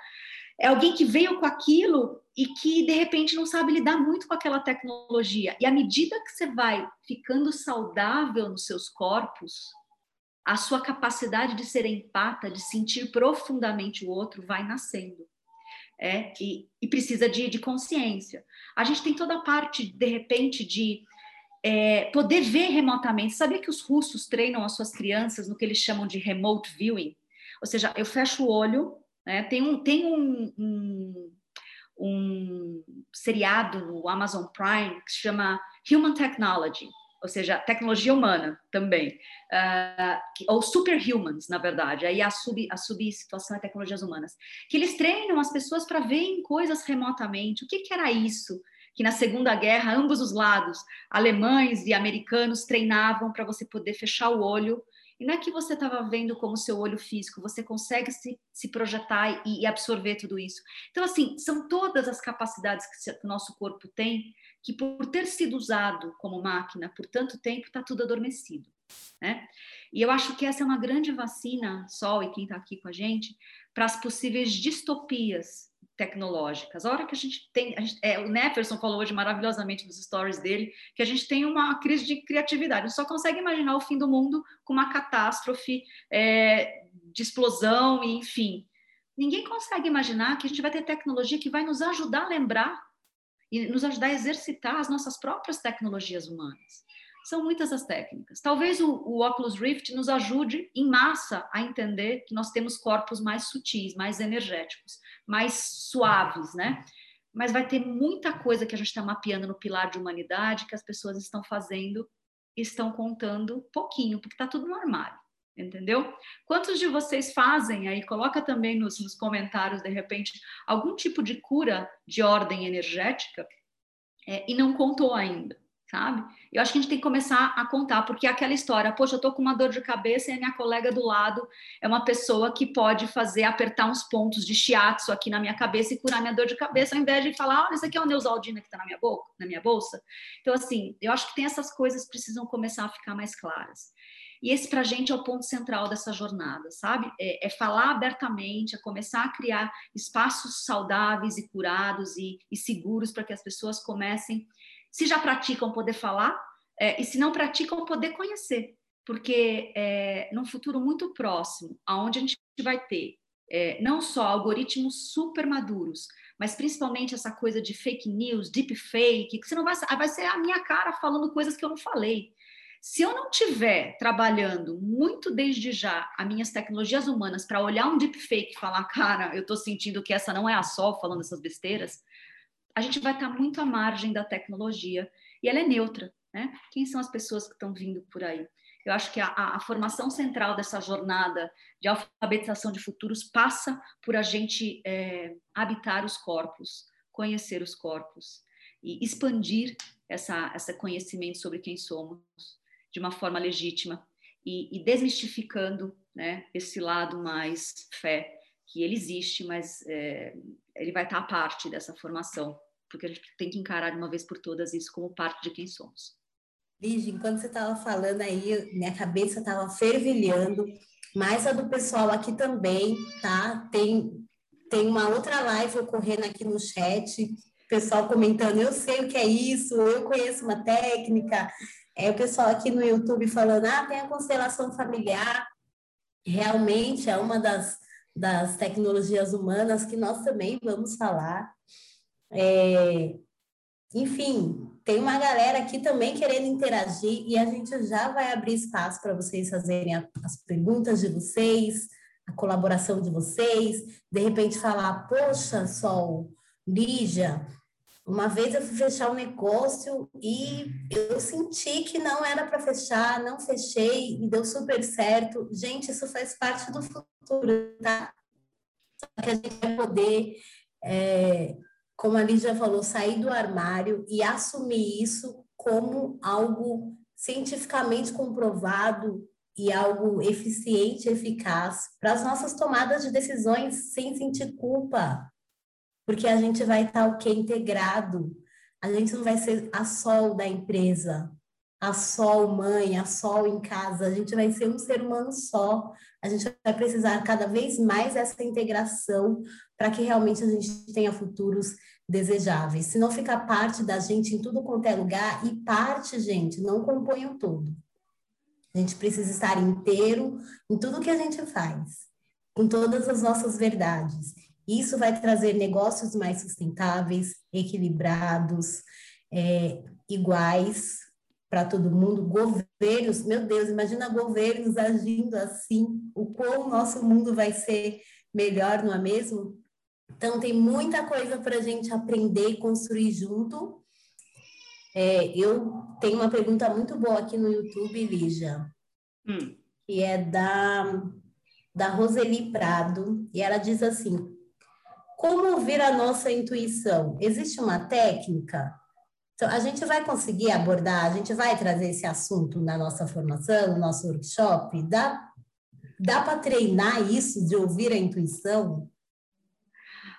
é alguém que veio com aquilo e que de repente não sabe lidar muito com aquela tecnologia. E à medida que você vai ficando saudável nos seus corpos, a sua capacidade de ser empata, de sentir profundamente o outro, vai nascendo. É, e, e precisa de, de, consciência. A gente tem toda a parte, de repente, de é, poder ver remotamente. Sabia que os russos treinam as suas crianças no que eles chamam de remote viewing? Ou seja, eu fecho o olho, né? tem, um, tem um, um, um seriado no Amazon Prime que se chama Human Technology ou seja, tecnologia humana também, uh, ou superhumans, na verdade, aí a sub, a subsituação é tecnologias humanas, que eles treinam as pessoas para verem coisas remotamente. O que, que era isso? Que na Segunda Guerra, ambos os lados, alemães e americanos, treinavam para você poder fechar o olho e não é que você estava vendo como seu olho físico, você consegue se, se projetar e, e, absorver tudo isso. Então, assim, são todas as capacidades que o nosso corpo tem que por ter sido usado como máquina por tanto tempo, está tudo adormecido. Né? E eu acho que essa é uma grande vacina, Sol e quem está aqui com a gente, para as possíveis distopias tecnológicas. A hora que a gente tem, a gente, é, o Neferson falou hoje maravilhosamente nos stories dele, que a gente tem uma crise de criatividade. A gente só consegue imaginar o fim do mundo com uma catástrofe é, de explosão enfim. Ninguém consegue imaginar que a gente vai ter tecnologia que vai nos ajudar a lembrar e nos ajudar a exercitar as nossas próprias tecnologias humanas. São muitas as técnicas. Talvez o, o Oculus Rift nos ajude em massa a entender que nós temos corpos mais sutis, mais energéticos, mais suaves, né? Mas vai ter muita coisa que a gente está mapeando no pilar de humanidade que as pessoas estão fazendo, estão contando pouquinho, porque está tudo no armário entendeu? Quantos de vocês fazem aí? Coloca também nos, nos, comentários, de repente, algum tipo de cura de ordem energética é, e não contou ainda, sabe? Eu acho que a gente tem que começar a contar, porque é aquela história, poxa, eu tô com uma dor de cabeça e a minha colega do lado é uma pessoa que pode fazer, apertar uns pontos de shiatsu aqui na minha cabeça e curar minha dor de cabeça, ao invés de falar, olha, isso aqui é o Neusaldina que tá na minha boca, na minha bolsa. Então, assim, eu acho que tem essas coisas que precisam começar a ficar mais claras. E esse, para a gente, é o ponto central dessa jornada, sabe? É, é, falar abertamente, é começar a criar espaços saudáveis e curados e, e seguros para que as pessoas comecem, se já praticam, poder falar, é, e se não praticam, poder conhecer. Porque é, num futuro muito próximo, aonde a gente vai ter é, não só algoritmos super maduros, mas principalmente essa coisa de fake news, deep fake, que você não vai, vai ser a minha cara falando coisas que eu não falei. Se eu não tiver trabalhando muito desde já as minhas tecnologias humanas para olhar um deepfake e falar, cara, eu estou sentindo que essa não é a Sol falando essas besteiras, a gente vai estar muito à margem da tecnologia e ela é neutra, né? Quem são as pessoas que estão vindo por aí? Eu acho que a, a, formação central dessa jornada de alfabetização de futuros passa por a gente é, habitar os corpos, conhecer os corpos e expandir essa, esse conhecimento sobre quem somos de uma forma legítima e, e desmistificando né, esse lado mais fé, que ele existe, mas é, ele vai estar à parte dessa formação, porque a gente tem que encarar de uma vez por todas isso como parte de quem somos. Lígia, enquanto você estava falando aí, minha cabeça estava fervilhando, mas a do pessoal aqui também, tá? Tem, tem uma outra live ocorrendo aqui no chat, pessoal comentando, eu sei o que é isso, eu conheço uma técnica, é o pessoal aqui no YouTube falando, ah, tem a constelação familiar. Realmente é uma das, das tecnologias humanas que nós também vamos falar. É, enfim, tem uma galera aqui também querendo interagir e a gente já vai abrir espaço para vocês fazerem as perguntas de vocês, a colaboração de vocês, de repente falar, poxa, Sol, Lígia, uma vez eu fui fechar um negócio e eu senti que não era para fechar, não fechei e deu super certo. Gente, isso faz parte do futuro, tá? Só que a gente vai poder é, como a Lígia falou, sair do armário e assumir isso como algo cientificamente comprovado e algo eficiente, eficaz para as nossas tomadas de decisões sem sentir culpa, porque a gente vai estar o que integrado, a gente não vai ser a sol da empresa, a sol mãe, a sol em casa, a gente vai ser um ser humano só, a gente vai precisar cada vez mais dessa integração para que realmente a gente tenha futuros desejáveis. Se não fica parte da gente em tudo quanto é lugar, e parte, gente, não compõe o todo. A gente precisa estar inteiro em tudo que a gente faz, com todas as nossas verdades. Isso vai trazer negócios mais sustentáveis, equilibrados, é, iguais para todo mundo. Governos, meu Deus, imagina governos agindo assim, o quão o nosso mundo vai ser melhor, não é mesmo? Então, tem muita coisa para a gente aprender e construir junto. É, eu tenho uma pergunta muito boa aqui no YouTube, Lígia, hum. que é da, da Roseli Prado, e ela diz assim: Como ouvir a nossa intuição? Existe uma técnica? Então, a gente vai conseguir abordar, a gente vai trazer esse assunto na nossa formação, no nosso workshop? Dá, dá para treinar isso de ouvir a intuição?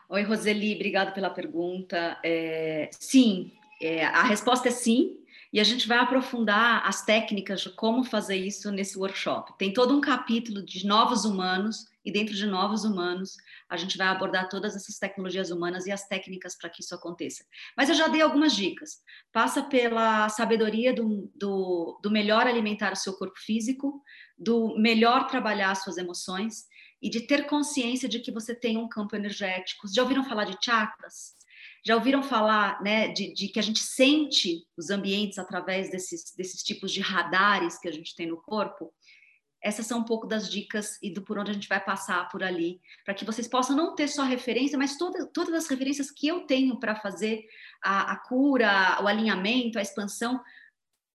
Oi, Roseli, obrigada pela pergunta. É, sim, é, a resposta é sim, e a gente vai aprofundar as técnicas de como fazer isso nesse workshop. Tem todo um capítulo de novos humanos, e dentro de novos humanos, a gente vai abordar todas essas tecnologias humanas e as técnicas para que isso aconteça. Mas eu já dei algumas dicas. Passa pela sabedoria do, do, do melhor alimentar o seu corpo físico, do melhor trabalhar as suas emoções e de ter consciência de que você tem um campo energético. Já ouviram falar de chakras? Já ouviram falar né, de, de, que a gente sente os ambientes através desses, desses tipos de radares que a gente tem no corpo? Essas são um pouco das dicas e do por onde a gente vai passar por ali, para que vocês possam não ter só referência, mas toda, todas as referências que eu tenho para fazer a, a cura, o alinhamento, a expansão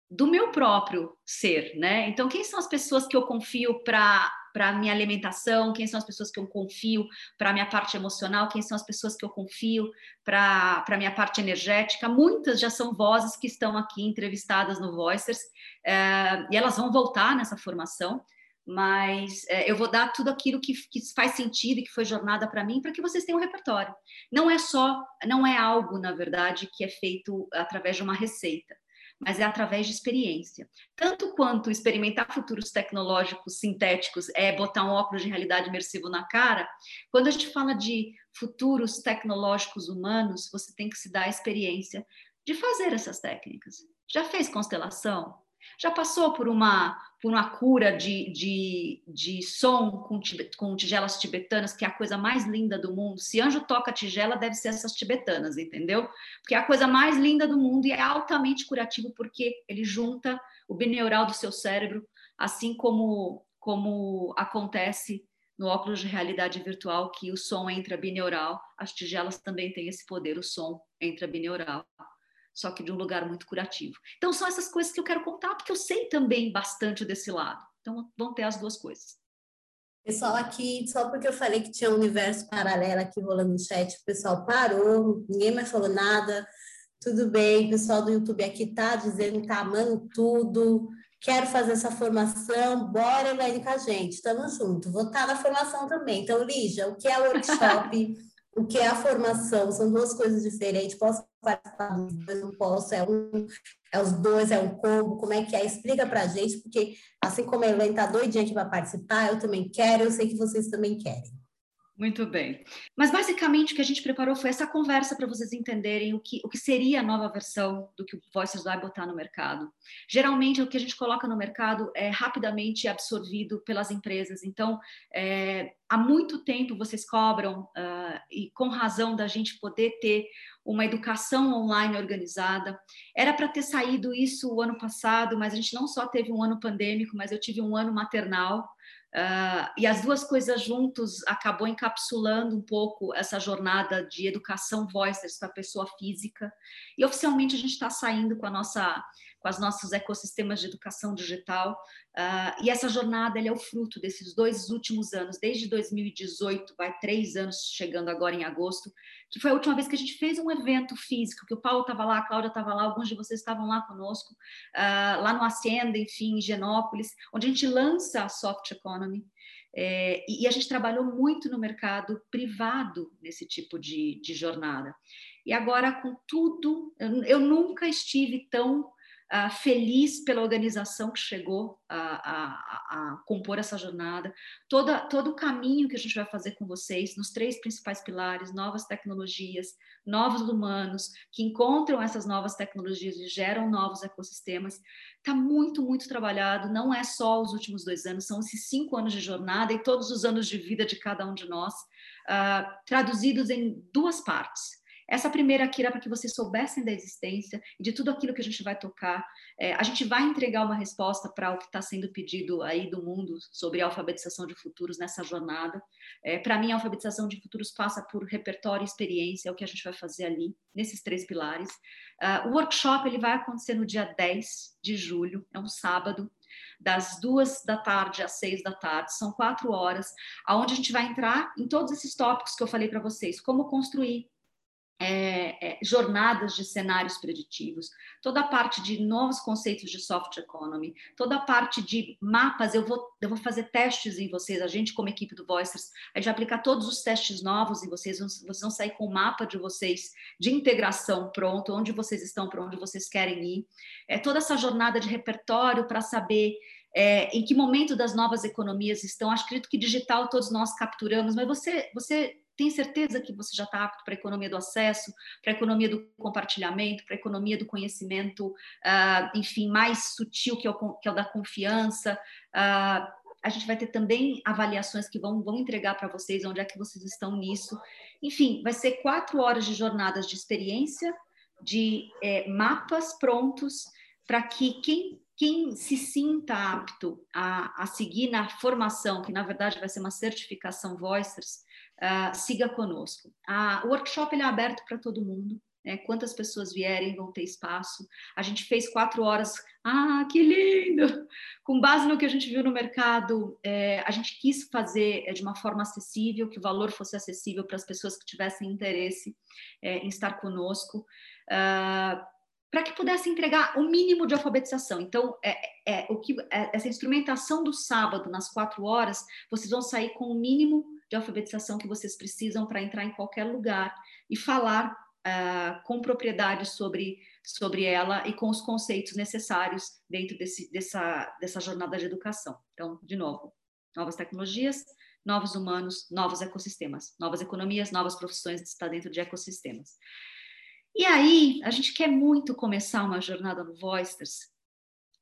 do meu próprio ser, né? Então, quem são as pessoas que eu confio para para minha alimentação, quem são as pessoas que eu confio para minha parte emocional, quem são as pessoas que eu confio para minha parte energética. Muitas já são vozes que estão aqui entrevistadas no Voicers é, e elas vão voltar nessa formação. Mas é, eu vou dar tudo aquilo que, que faz sentido e que foi jornada para mim, para que vocês tenham um repertório. Não é só, não é algo, na verdade, que é feito através de uma receita mas é através de experiência. Tanto quanto experimentar futuros tecnológicos sintéticos é botar um óculos de realidade imersivo na cara, quando a gente fala de futuros tecnológicos humanos, você tem que se dar a experiência de fazer essas técnicas. Já fez constelação? Já passou por uma, por uma cura de, de, de som com, com tigelas tibetanas, que é a coisa mais linda do mundo? Se anjo toca tigela, deve ser essas tibetanas, entendeu? Porque é a coisa mais linda do mundo e é altamente curativo, porque ele junta o bineural do seu cérebro, assim como, como acontece no óculos de realidade virtual, que o som entra bineural, as tigelas também têm esse poder, o som entra bineural só que de um lugar muito curativo. Então, são essas coisas que eu quero contar, porque eu sei também bastante desse lado. Então, vão ter as duas coisas. Pessoal, aqui, só porque eu falei que tinha um universo paralelo aqui rolando no chat, o pessoal parou, ninguém mais falou nada. Tudo bem, o pessoal do YouTube aqui tá dizendo que tá amando tudo, quero fazer essa formação, bora, Elaine, com a gente, estamos juntos. Vou estar tá na formação também. Então, Lígia, o que é o workshop? o que é a formação? São duas coisas diferentes. Posso participar dos dois, não posso, é um, é os dois, é um combo, como é que é? Explica pra gente, porque assim como a Elaine tá doidinha aqui para participar, eu também quero, eu sei que vocês também querem. Muito bem. Mas basicamente o que a gente preparou foi essa conversa para vocês entenderem o que, o que seria a nova versão do que o Voices vai botar no mercado. Geralmente o que a gente coloca no mercado é rapidamente absorvido pelas empresas. Então, é, há muito tempo vocês cobram, uh, e com razão da gente poder ter uma educação online organizada. Era para ter saído isso o ano passado, mas a gente não só teve um ano pandêmico, mas eu tive um ano maternal. Uh, e as duas coisas juntos acabou encapsulando um pouco essa jornada de educação voices para pessoa física. E oficialmente a gente está saindo com a nossa com os nossos ecossistemas de educação digital. Uh, e essa jornada é o fruto desses dois últimos anos, desde 2018, vai três anos, chegando agora em agosto, que foi a última vez que a gente fez um evento físico, que o Paulo estava lá, a Cláudia estava lá, alguns de vocês estavam lá conosco, uh, lá no Hacienda, enfim, em Genópolis, onde a gente lança a Soft Economy. É, e a gente trabalhou muito no mercado privado nesse tipo de, de jornada. E agora, com tudo, eu, eu nunca estive tão uh, feliz pela organização que chegou a, a, a, compor essa jornada, toda, todo o caminho que a gente vai fazer com vocês nos três principais pilares: novas tecnologias, novos humanos, que encontram essas novas tecnologias e geram novos ecossistemas. Está muito, muito trabalhado. Não é só os últimos dois anos, são esses cinco anos de jornada e todos os anos de vida de cada um de nós, uh, traduzidos em duas partes. Essa primeira aqui era para que vocês soubessem da existência e de tudo aquilo que a gente vai tocar. É, a gente vai entregar uma resposta para o que está sendo pedido aí do mundo sobre a alfabetização de futuros nessa jornada. É, para mim, a alfabetização de futuros passa por repertório e experiência, é o que a gente vai fazer ali, nesses três pilares. Uh, o workshop ele vai acontecer no dia 10 de julho, é um sábado, das duas da tarde às seis da tarde, são quatro horas, aonde a gente vai entrar em todos esses tópicos que eu falei para vocês, como construir é, é, jornadas de cenários preditivos, toda a parte de novos conceitos de soft economy, toda a parte de mapas, eu vou, eu vou fazer testes em vocês, a gente como equipe do Voicers, a gente vai aplicar todos os testes novos em vocês, vocês vão sair com o mapa de vocês de integração pronto, onde vocês estão, para onde vocês querem ir, é, toda essa jornada de repertório para saber é, em que momento das novas economias estão, acredito que digital todos nós capturamos, mas você, você tem certeza que você já está apto para a economia do acesso, para a economia do compartilhamento, para a economia do conhecimento, uh, enfim, mais sutil que é o, que é o da confiança. Uh, a gente vai ter também avaliações que vão, vão entregar para vocês onde é que vocês estão nisso. Enfim, vai ser quatro horas de jornadas de experiência, de é, mapas prontos, para que quem quem se sinta apto a, a, seguir na formação, que na verdade vai ser uma certificação Voicers, uh, siga conosco. Uh, o workshop ele é aberto para todo mundo. Né? Quantas pessoas vierem vão ter espaço. A gente fez quatro horas. Ah, que lindo! Com base no que a gente viu no mercado, é, a gente quis fazer é, de uma forma acessível, que o valor fosse acessível para as pessoas que tivessem interesse é, em estar conosco. Uh, para que pudesse entregar o mínimo de alfabetização. Então, é, é o que é, essa instrumentação do sábado nas quatro horas, vocês vão sair com o mínimo de alfabetização que vocês precisam para entrar em qualquer lugar e falar uh, com propriedade sobre, sobre ela e com os conceitos necessários dentro desse, dessa, dessa jornada de educação. Então, de novo, novas tecnologias, novos humanos, novos ecossistemas, novas economias, novas profissões está dentro de ecossistemas. E aí, a gente quer muito começar uma jornada no Voicers,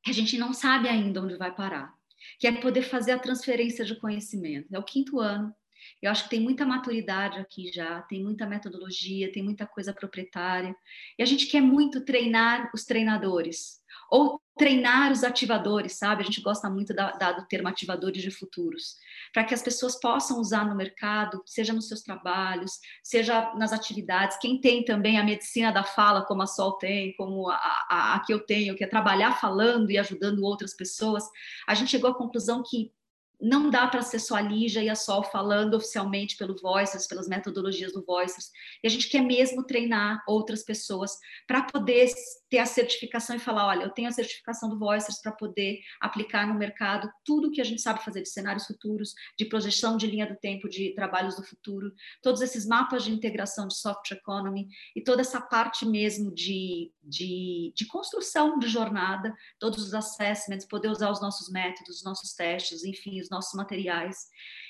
que a gente não sabe ainda onde vai parar, que é poder fazer a transferência de conhecimento. É o quinto ano, eu acho que tem muita maturidade aqui já, tem muita metodologia, tem muita coisa proprietária. E a gente quer muito treinar os treinadores, ou treinar os ativadores, sabe? A gente gosta muito da, da, do termo ativadores de futuros, para que as pessoas possam usar no mercado, seja nos seus trabalhos, seja nas atividades. Quem tem também a medicina da fala, como a Sol tem, como a, a, a que eu tenho, que é trabalhar falando e ajudando outras pessoas, a gente chegou à conclusão que não dá para ser só a Lígia e a Sol falando oficialmente pelo Voices, pelas metodologias do Voices. E a gente quer mesmo treinar outras pessoas para poder ter a certificação e falar, olha, eu tenho a certificação do Voicers para poder aplicar no mercado tudo que a gente sabe fazer de cenários futuros, de projeção de linha do tempo, de trabalhos do futuro, todos esses mapas de integração de software economy e toda essa parte mesmo de, de, de construção de jornada, todos os assessments, poder usar os nossos métodos, os nossos testes, enfim, os nossos materiais.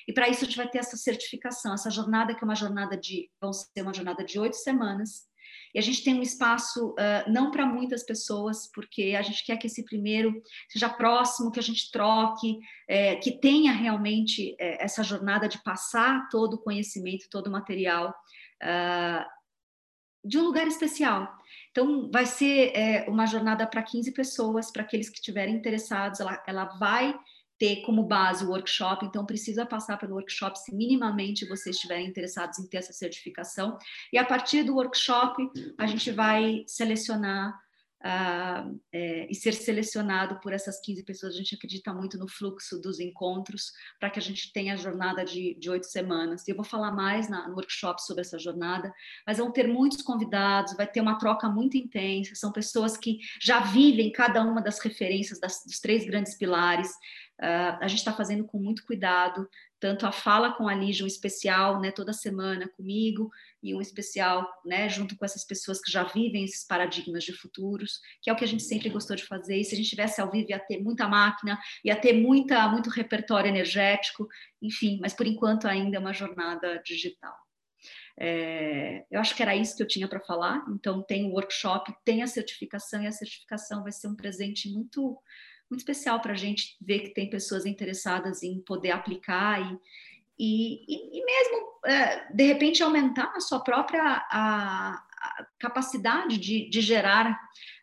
E para isso a gente vai ter essa certificação, essa jornada que é uma jornada de, vão ser uma jornada de oito semanas, e a gente tem um espaço uh, não para muitas pessoas, porque a gente quer que esse primeiro seja próximo, que a gente troque, é, que tenha realmente é, essa jornada de passar todo o conhecimento, todo o material uh, de um lugar especial. Então, vai ser é, uma jornada para 15 pessoas, para aqueles que estiverem interessados, ela, ela vai ter como base o workshop, então precisa passar pelo workshop se minimamente vocês estiverem interessados em ter essa certificação. E a partir do workshop, a gente vai selecionar uh, é, e ser selecionado por essas 15 pessoas. A gente acredita muito no fluxo dos encontros para que a gente tenha a jornada de oito semanas. Eu vou falar mais na, no workshop sobre essa jornada, mas vão ter muitos convidados, vai ter uma troca muito intensa. São pessoas que já vivem cada uma das referências das, dos três grandes pilares. Uh, a gente está fazendo com muito cuidado, tanto a fala com a Lígia, um especial, né, toda semana comigo, e um especial, né, junto com essas pessoas que já vivem esses paradigmas de futuros, que é o que a gente sempre gostou de fazer. E se a gente tivesse ao vivo, ia ter muita máquina, ia ter muita, muito repertório energético, enfim, mas por enquanto ainda é uma jornada digital. É, eu acho que era isso que eu tinha para falar. Então, tem o workshop, tem a certificação, e a certificação vai ser um presente muito muito especial para a gente ver que tem pessoas interessadas em poder aplicar e, e, e, mesmo, é, de repente, aumentar a sua própria a, a capacidade de, de gerar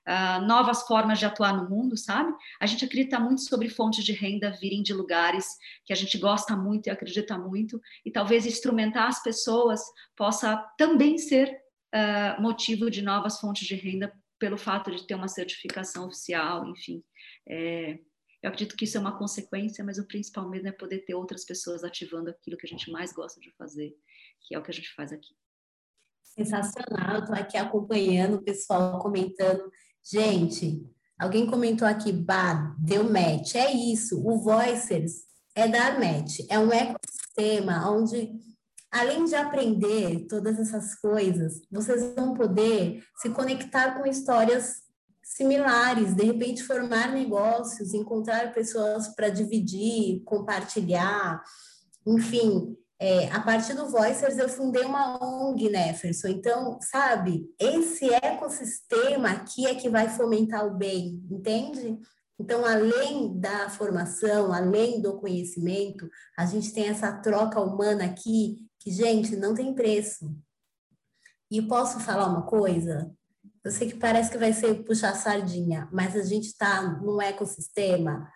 uh, novas formas de atuar no mundo, sabe? A gente acredita muito sobre fontes de renda virem de lugares que a gente gosta muito e acredita muito, e talvez instrumentar as pessoas possa também ser uh, motivo de novas fontes de renda pelo fato de ter uma certificação oficial, enfim. É, eu acredito que isso é uma consequência, mas o principal mesmo é poder ter outras pessoas ativando aquilo que a gente mais gosta de fazer, que é o que a gente faz aqui. Sensacional, estou aqui acompanhando o pessoal comentando. Gente, alguém comentou aqui, bah, deu match. É isso, o Voicers é dar match, é um ecossistema onde, além de aprender todas essas coisas, vocês vão poder se conectar com histórias similares, de repente formar negócios, encontrar pessoas para dividir, compartilhar, enfim. É, a partir do Voicers eu fundei uma ONG, né, Ferson? Então, sabe, esse ecossistema aqui é que vai fomentar o bem, entende? Então, além da formação, além do conhecimento, a gente tem essa troca humana aqui que, gente, não tem preço. E posso falar uma coisa? Eu sei que parece que vai ser puxar sardinha, mas a gente está num ecossistema.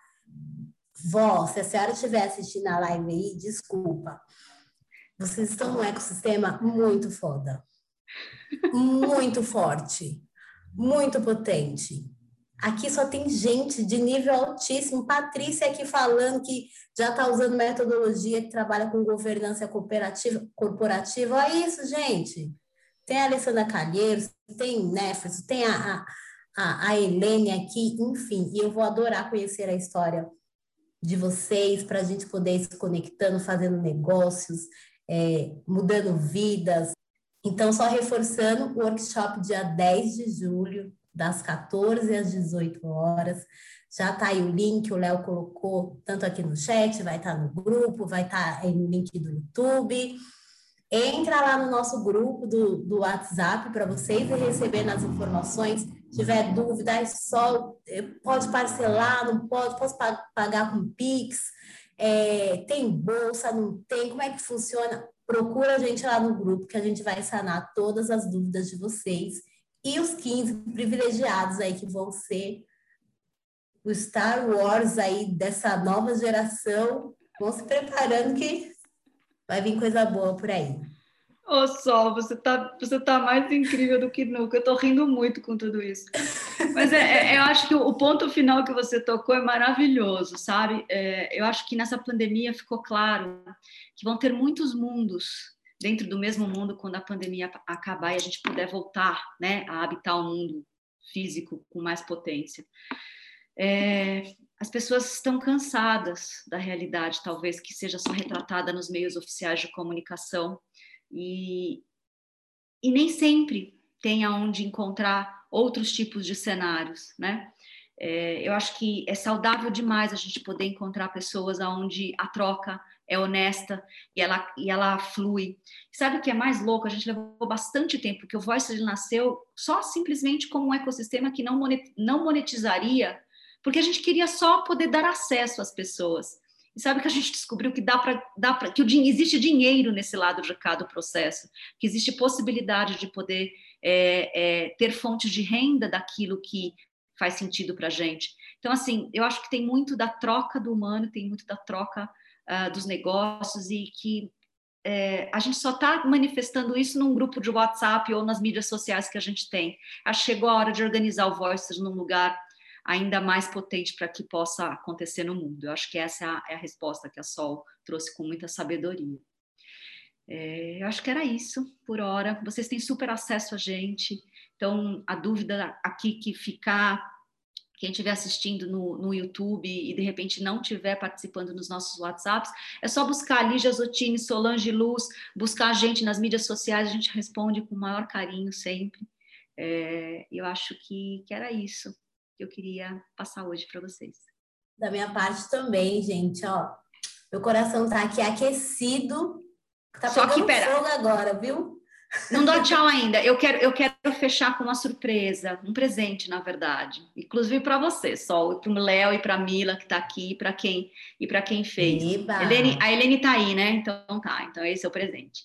Vó, se a senhora estiver assistindo a live aí, desculpa. Vocês estão num ecossistema muito foda. Muito forte. Muito potente. Aqui só tem gente de nível altíssimo. Patrícia aqui falando que já está usando metodologia que trabalha com governança cooperativa, corporativa. Olha isso, gente tem a Alessandra Calheiros, tem Néfris, tem a, a, a Helene aqui, enfim, e eu vou adorar conhecer a história de vocês para a gente poder ir se conectando, fazendo negócios, é, mudando vidas. Então, só reforçando, o workshop dia 10 de julho, das 14 às 18 horas. Já está aí o link, o Léo colocou tanto aqui no chat, vai estar tá no grupo, vai estar tá aí no link do YouTube. Entra lá no nosso grupo do, do WhatsApp para vocês e receber as informações. Se tiver dúvida, é só é, pode parcelar, não pode, posso pagar com Pix, é, tem bolsa, não tem, como é que funciona? Procura a gente lá no grupo que a gente vai sanar todas as dúvidas de vocês e os 15 privilegiados aí que vão ser o Star Wars aí dessa nova geração. Vão se preparando que Vai vir coisa boa por aí. Ô, Sol, você tá, você tá mais incrível do que nunca. Eu tô rindo muito com tudo isso. Mas é, é, eu acho que o ponto final que você tocou é maravilhoso, sabe? É, eu acho que nessa pandemia ficou claro que vão ter muitos mundos dentro do mesmo mundo quando a pandemia acabar e a gente puder voltar, né, a habitar o mundo físico com mais potência. É, as pessoas estão cansadas da realidade, talvez que seja só retratada nos meios oficiais de comunicação e, e nem sempre tem aonde encontrar outros tipos de cenários, né? É, eu acho que é saudável demais a gente poder encontrar pessoas aonde a troca é honesta e ela, e ela flui. Sabe o que é mais louco? A gente levou bastante tempo, porque o Voice nasceu só simplesmente como um ecossistema que não monetizaria, porque a gente queria só poder dar acesso às pessoas. E sabe que a gente descobriu que dá para dá que o, existe dinheiro nesse lado de cada processo, que existe possibilidade de poder é, é, ter fontes de renda daquilo que faz sentido para a gente. Então, assim, eu acho que tem muito da troca do humano, tem muito da troca uh, dos negócios e que é, a gente só está manifestando isso num grupo de WhatsApp ou nas mídias sociais que a gente tem. Acho que chegou a hora de organizar o Voices num lugar ainda mais potente para que possa acontecer no mundo. Eu acho que essa é a, é a resposta que a Sol trouxe com muita sabedoria. É, eu acho que era isso por hora. Vocês têm super acesso a gente, então a dúvida aqui que ficar quem estiver assistindo no, no YouTube e de repente não estiver participando nos nossos WhatsApps, é só buscar Lígia Zottini, Solange Luz, buscar a gente nas mídias sociais, a gente responde com o maior carinho sempre. É, eu acho que, que era isso que eu queria passar hoje para vocês. Da minha parte também, gente, ó. Meu coração tá aqui aquecido. Tá Só que, pera. fogo agora, viu? Não dá tchau ainda. Eu quero, eu quero fechar com uma surpresa, um presente, na verdade. Inclusive para você, Sol, para o Léo e para a Mila que está aqui, para quem e para quem fez. Helene, a Helene está aí, né? Então tá. Então esse é o presente.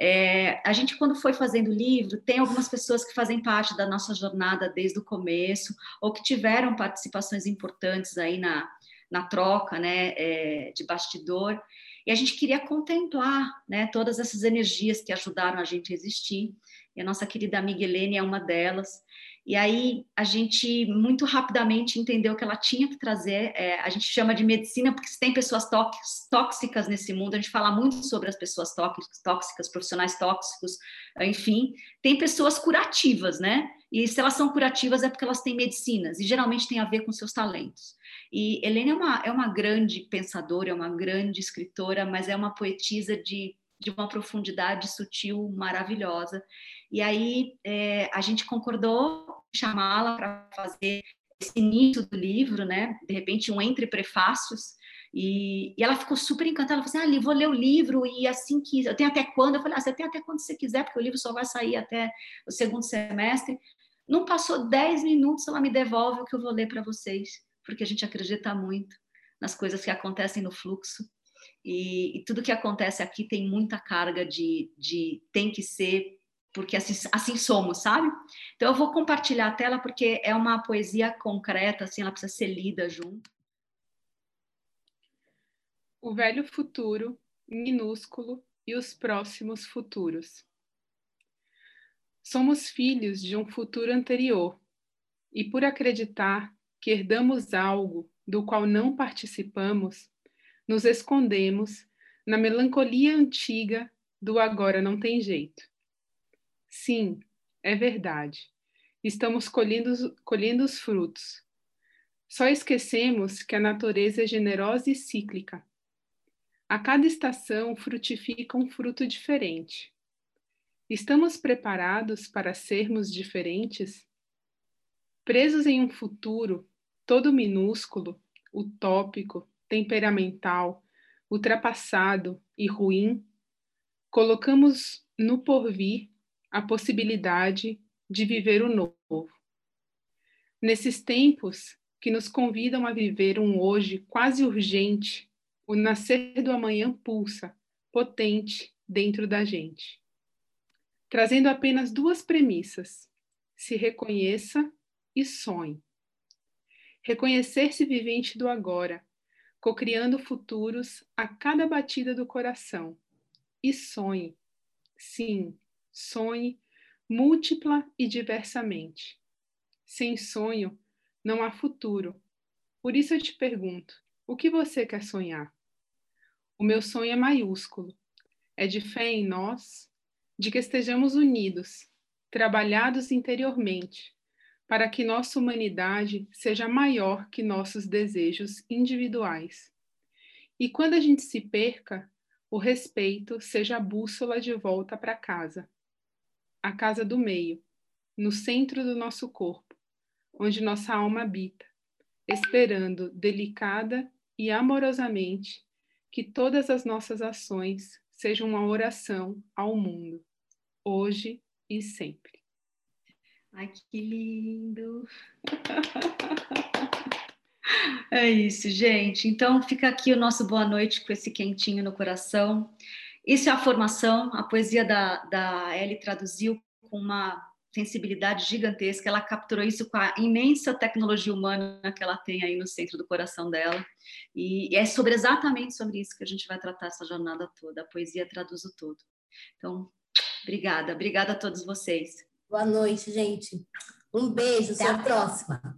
É, a gente, quando foi fazendo o livro, tem algumas pessoas que fazem parte da nossa jornada desde o começo, ou que tiveram participações importantes aí na, na troca né, é, de bastidor. E a gente queria contemplar né, todas essas energias que ajudaram a gente a existir. E a nossa querida amiga Helene é uma delas. E aí a gente muito rapidamente entendeu que ela tinha que trazer, é, a gente chama de medicina porque se tem pessoas tóxicas nesse mundo, a gente fala muito sobre as pessoas tóxicas, profissionais tóxicos, enfim, tem pessoas curativas, né? E se elas são curativas é porque elas têm medicinas e geralmente tem a ver com seus talentos. E Helena é uma, é uma grande pensadora, é uma grande escritora, mas é uma poetisa de, de uma profundidade sutil maravilhosa. E aí é, a gente concordou chamá-la para fazer esse início do livro, né? De repente um entre prefácios. E, e ela ficou super encantada. Ela falou assim: ah, vou ler o livro e assim que. Eu tenho até quando? Eu falei: ah, você tem até quando você quiser, porque o livro só vai sair até o segundo semestre. Não passou 10 minutos, ela me devolve o que eu vou ler para vocês, porque a gente acredita muito nas coisas que acontecem no fluxo. E, e tudo que acontece aqui tem muita carga de, de tem que ser porque assim, assim, somos, sabe? Então eu vou compartilhar a tela porque é uma poesia concreta, assim, ela precisa ser lida junto. O velho futuro, minúsculo, e os próximos futuros. Somos filhos de um futuro anterior, e por acreditar que herdamos algo do qual não participamos, nos escondemos na melancolia antiga do agora não tem jeito. Sim, é verdade. Estamos colhendo, colhendo os frutos. Só esquecemos que a natureza é generosa e cíclica. A cada estação frutifica um fruto diferente. Estamos preparados para sermos diferentes? Presos em um futuro todo minúsculo, utópico, temperamental, ultrapassado e ruim, colocamos no porvir a possibilidade de viver o novo. Nesses tempos que nos convidam a viver um hoje quase urgente, o nascer do amanhã pulsa, potente, dentro da gente. Trazendo apenas duas premissas: se reconheça e sonhe. Reconhecer-se vivente do agora, cocriando futuros a cada batida do coração. E sonhe. Sim, sonhe múltipla e diversamente. Sem sonho, não há futuro. Por isso eu te pergunto: o que você quer sonhar? O meu sonho é maiúsculo. É de fé em nós, de que estejamos unidos, trabalhados interiormente, para que nossa humanidade seja maior que nossos desejos individuais. E quando a gente se perca, o respeito seja a bússola de volta para casa a casa do meio, no centro do nosso corpo, onde nossa alma habita, esperando delicada e amorosamente que todas as nossas ações sejam uma oração ao mundo, hoje e sempre. Ai, que lindo! É isso, gente. Então fica aqui o nosso boa noite com esse quentinho no coração. Isso é a formação, a poesia da, da Ellie traduziu com uma sensibilidade gigantesca, ela capturou isso com a imensa tecnologia humana que ela tem aí no centro do coração dela. E é sobre exatamente sobre isso que a gente vai tratar essa jornada toda. A poesia traduz o todo. Então, obrigada, obrigada a todos vocês. Boa noite, gente. Um beijo, até a próxima.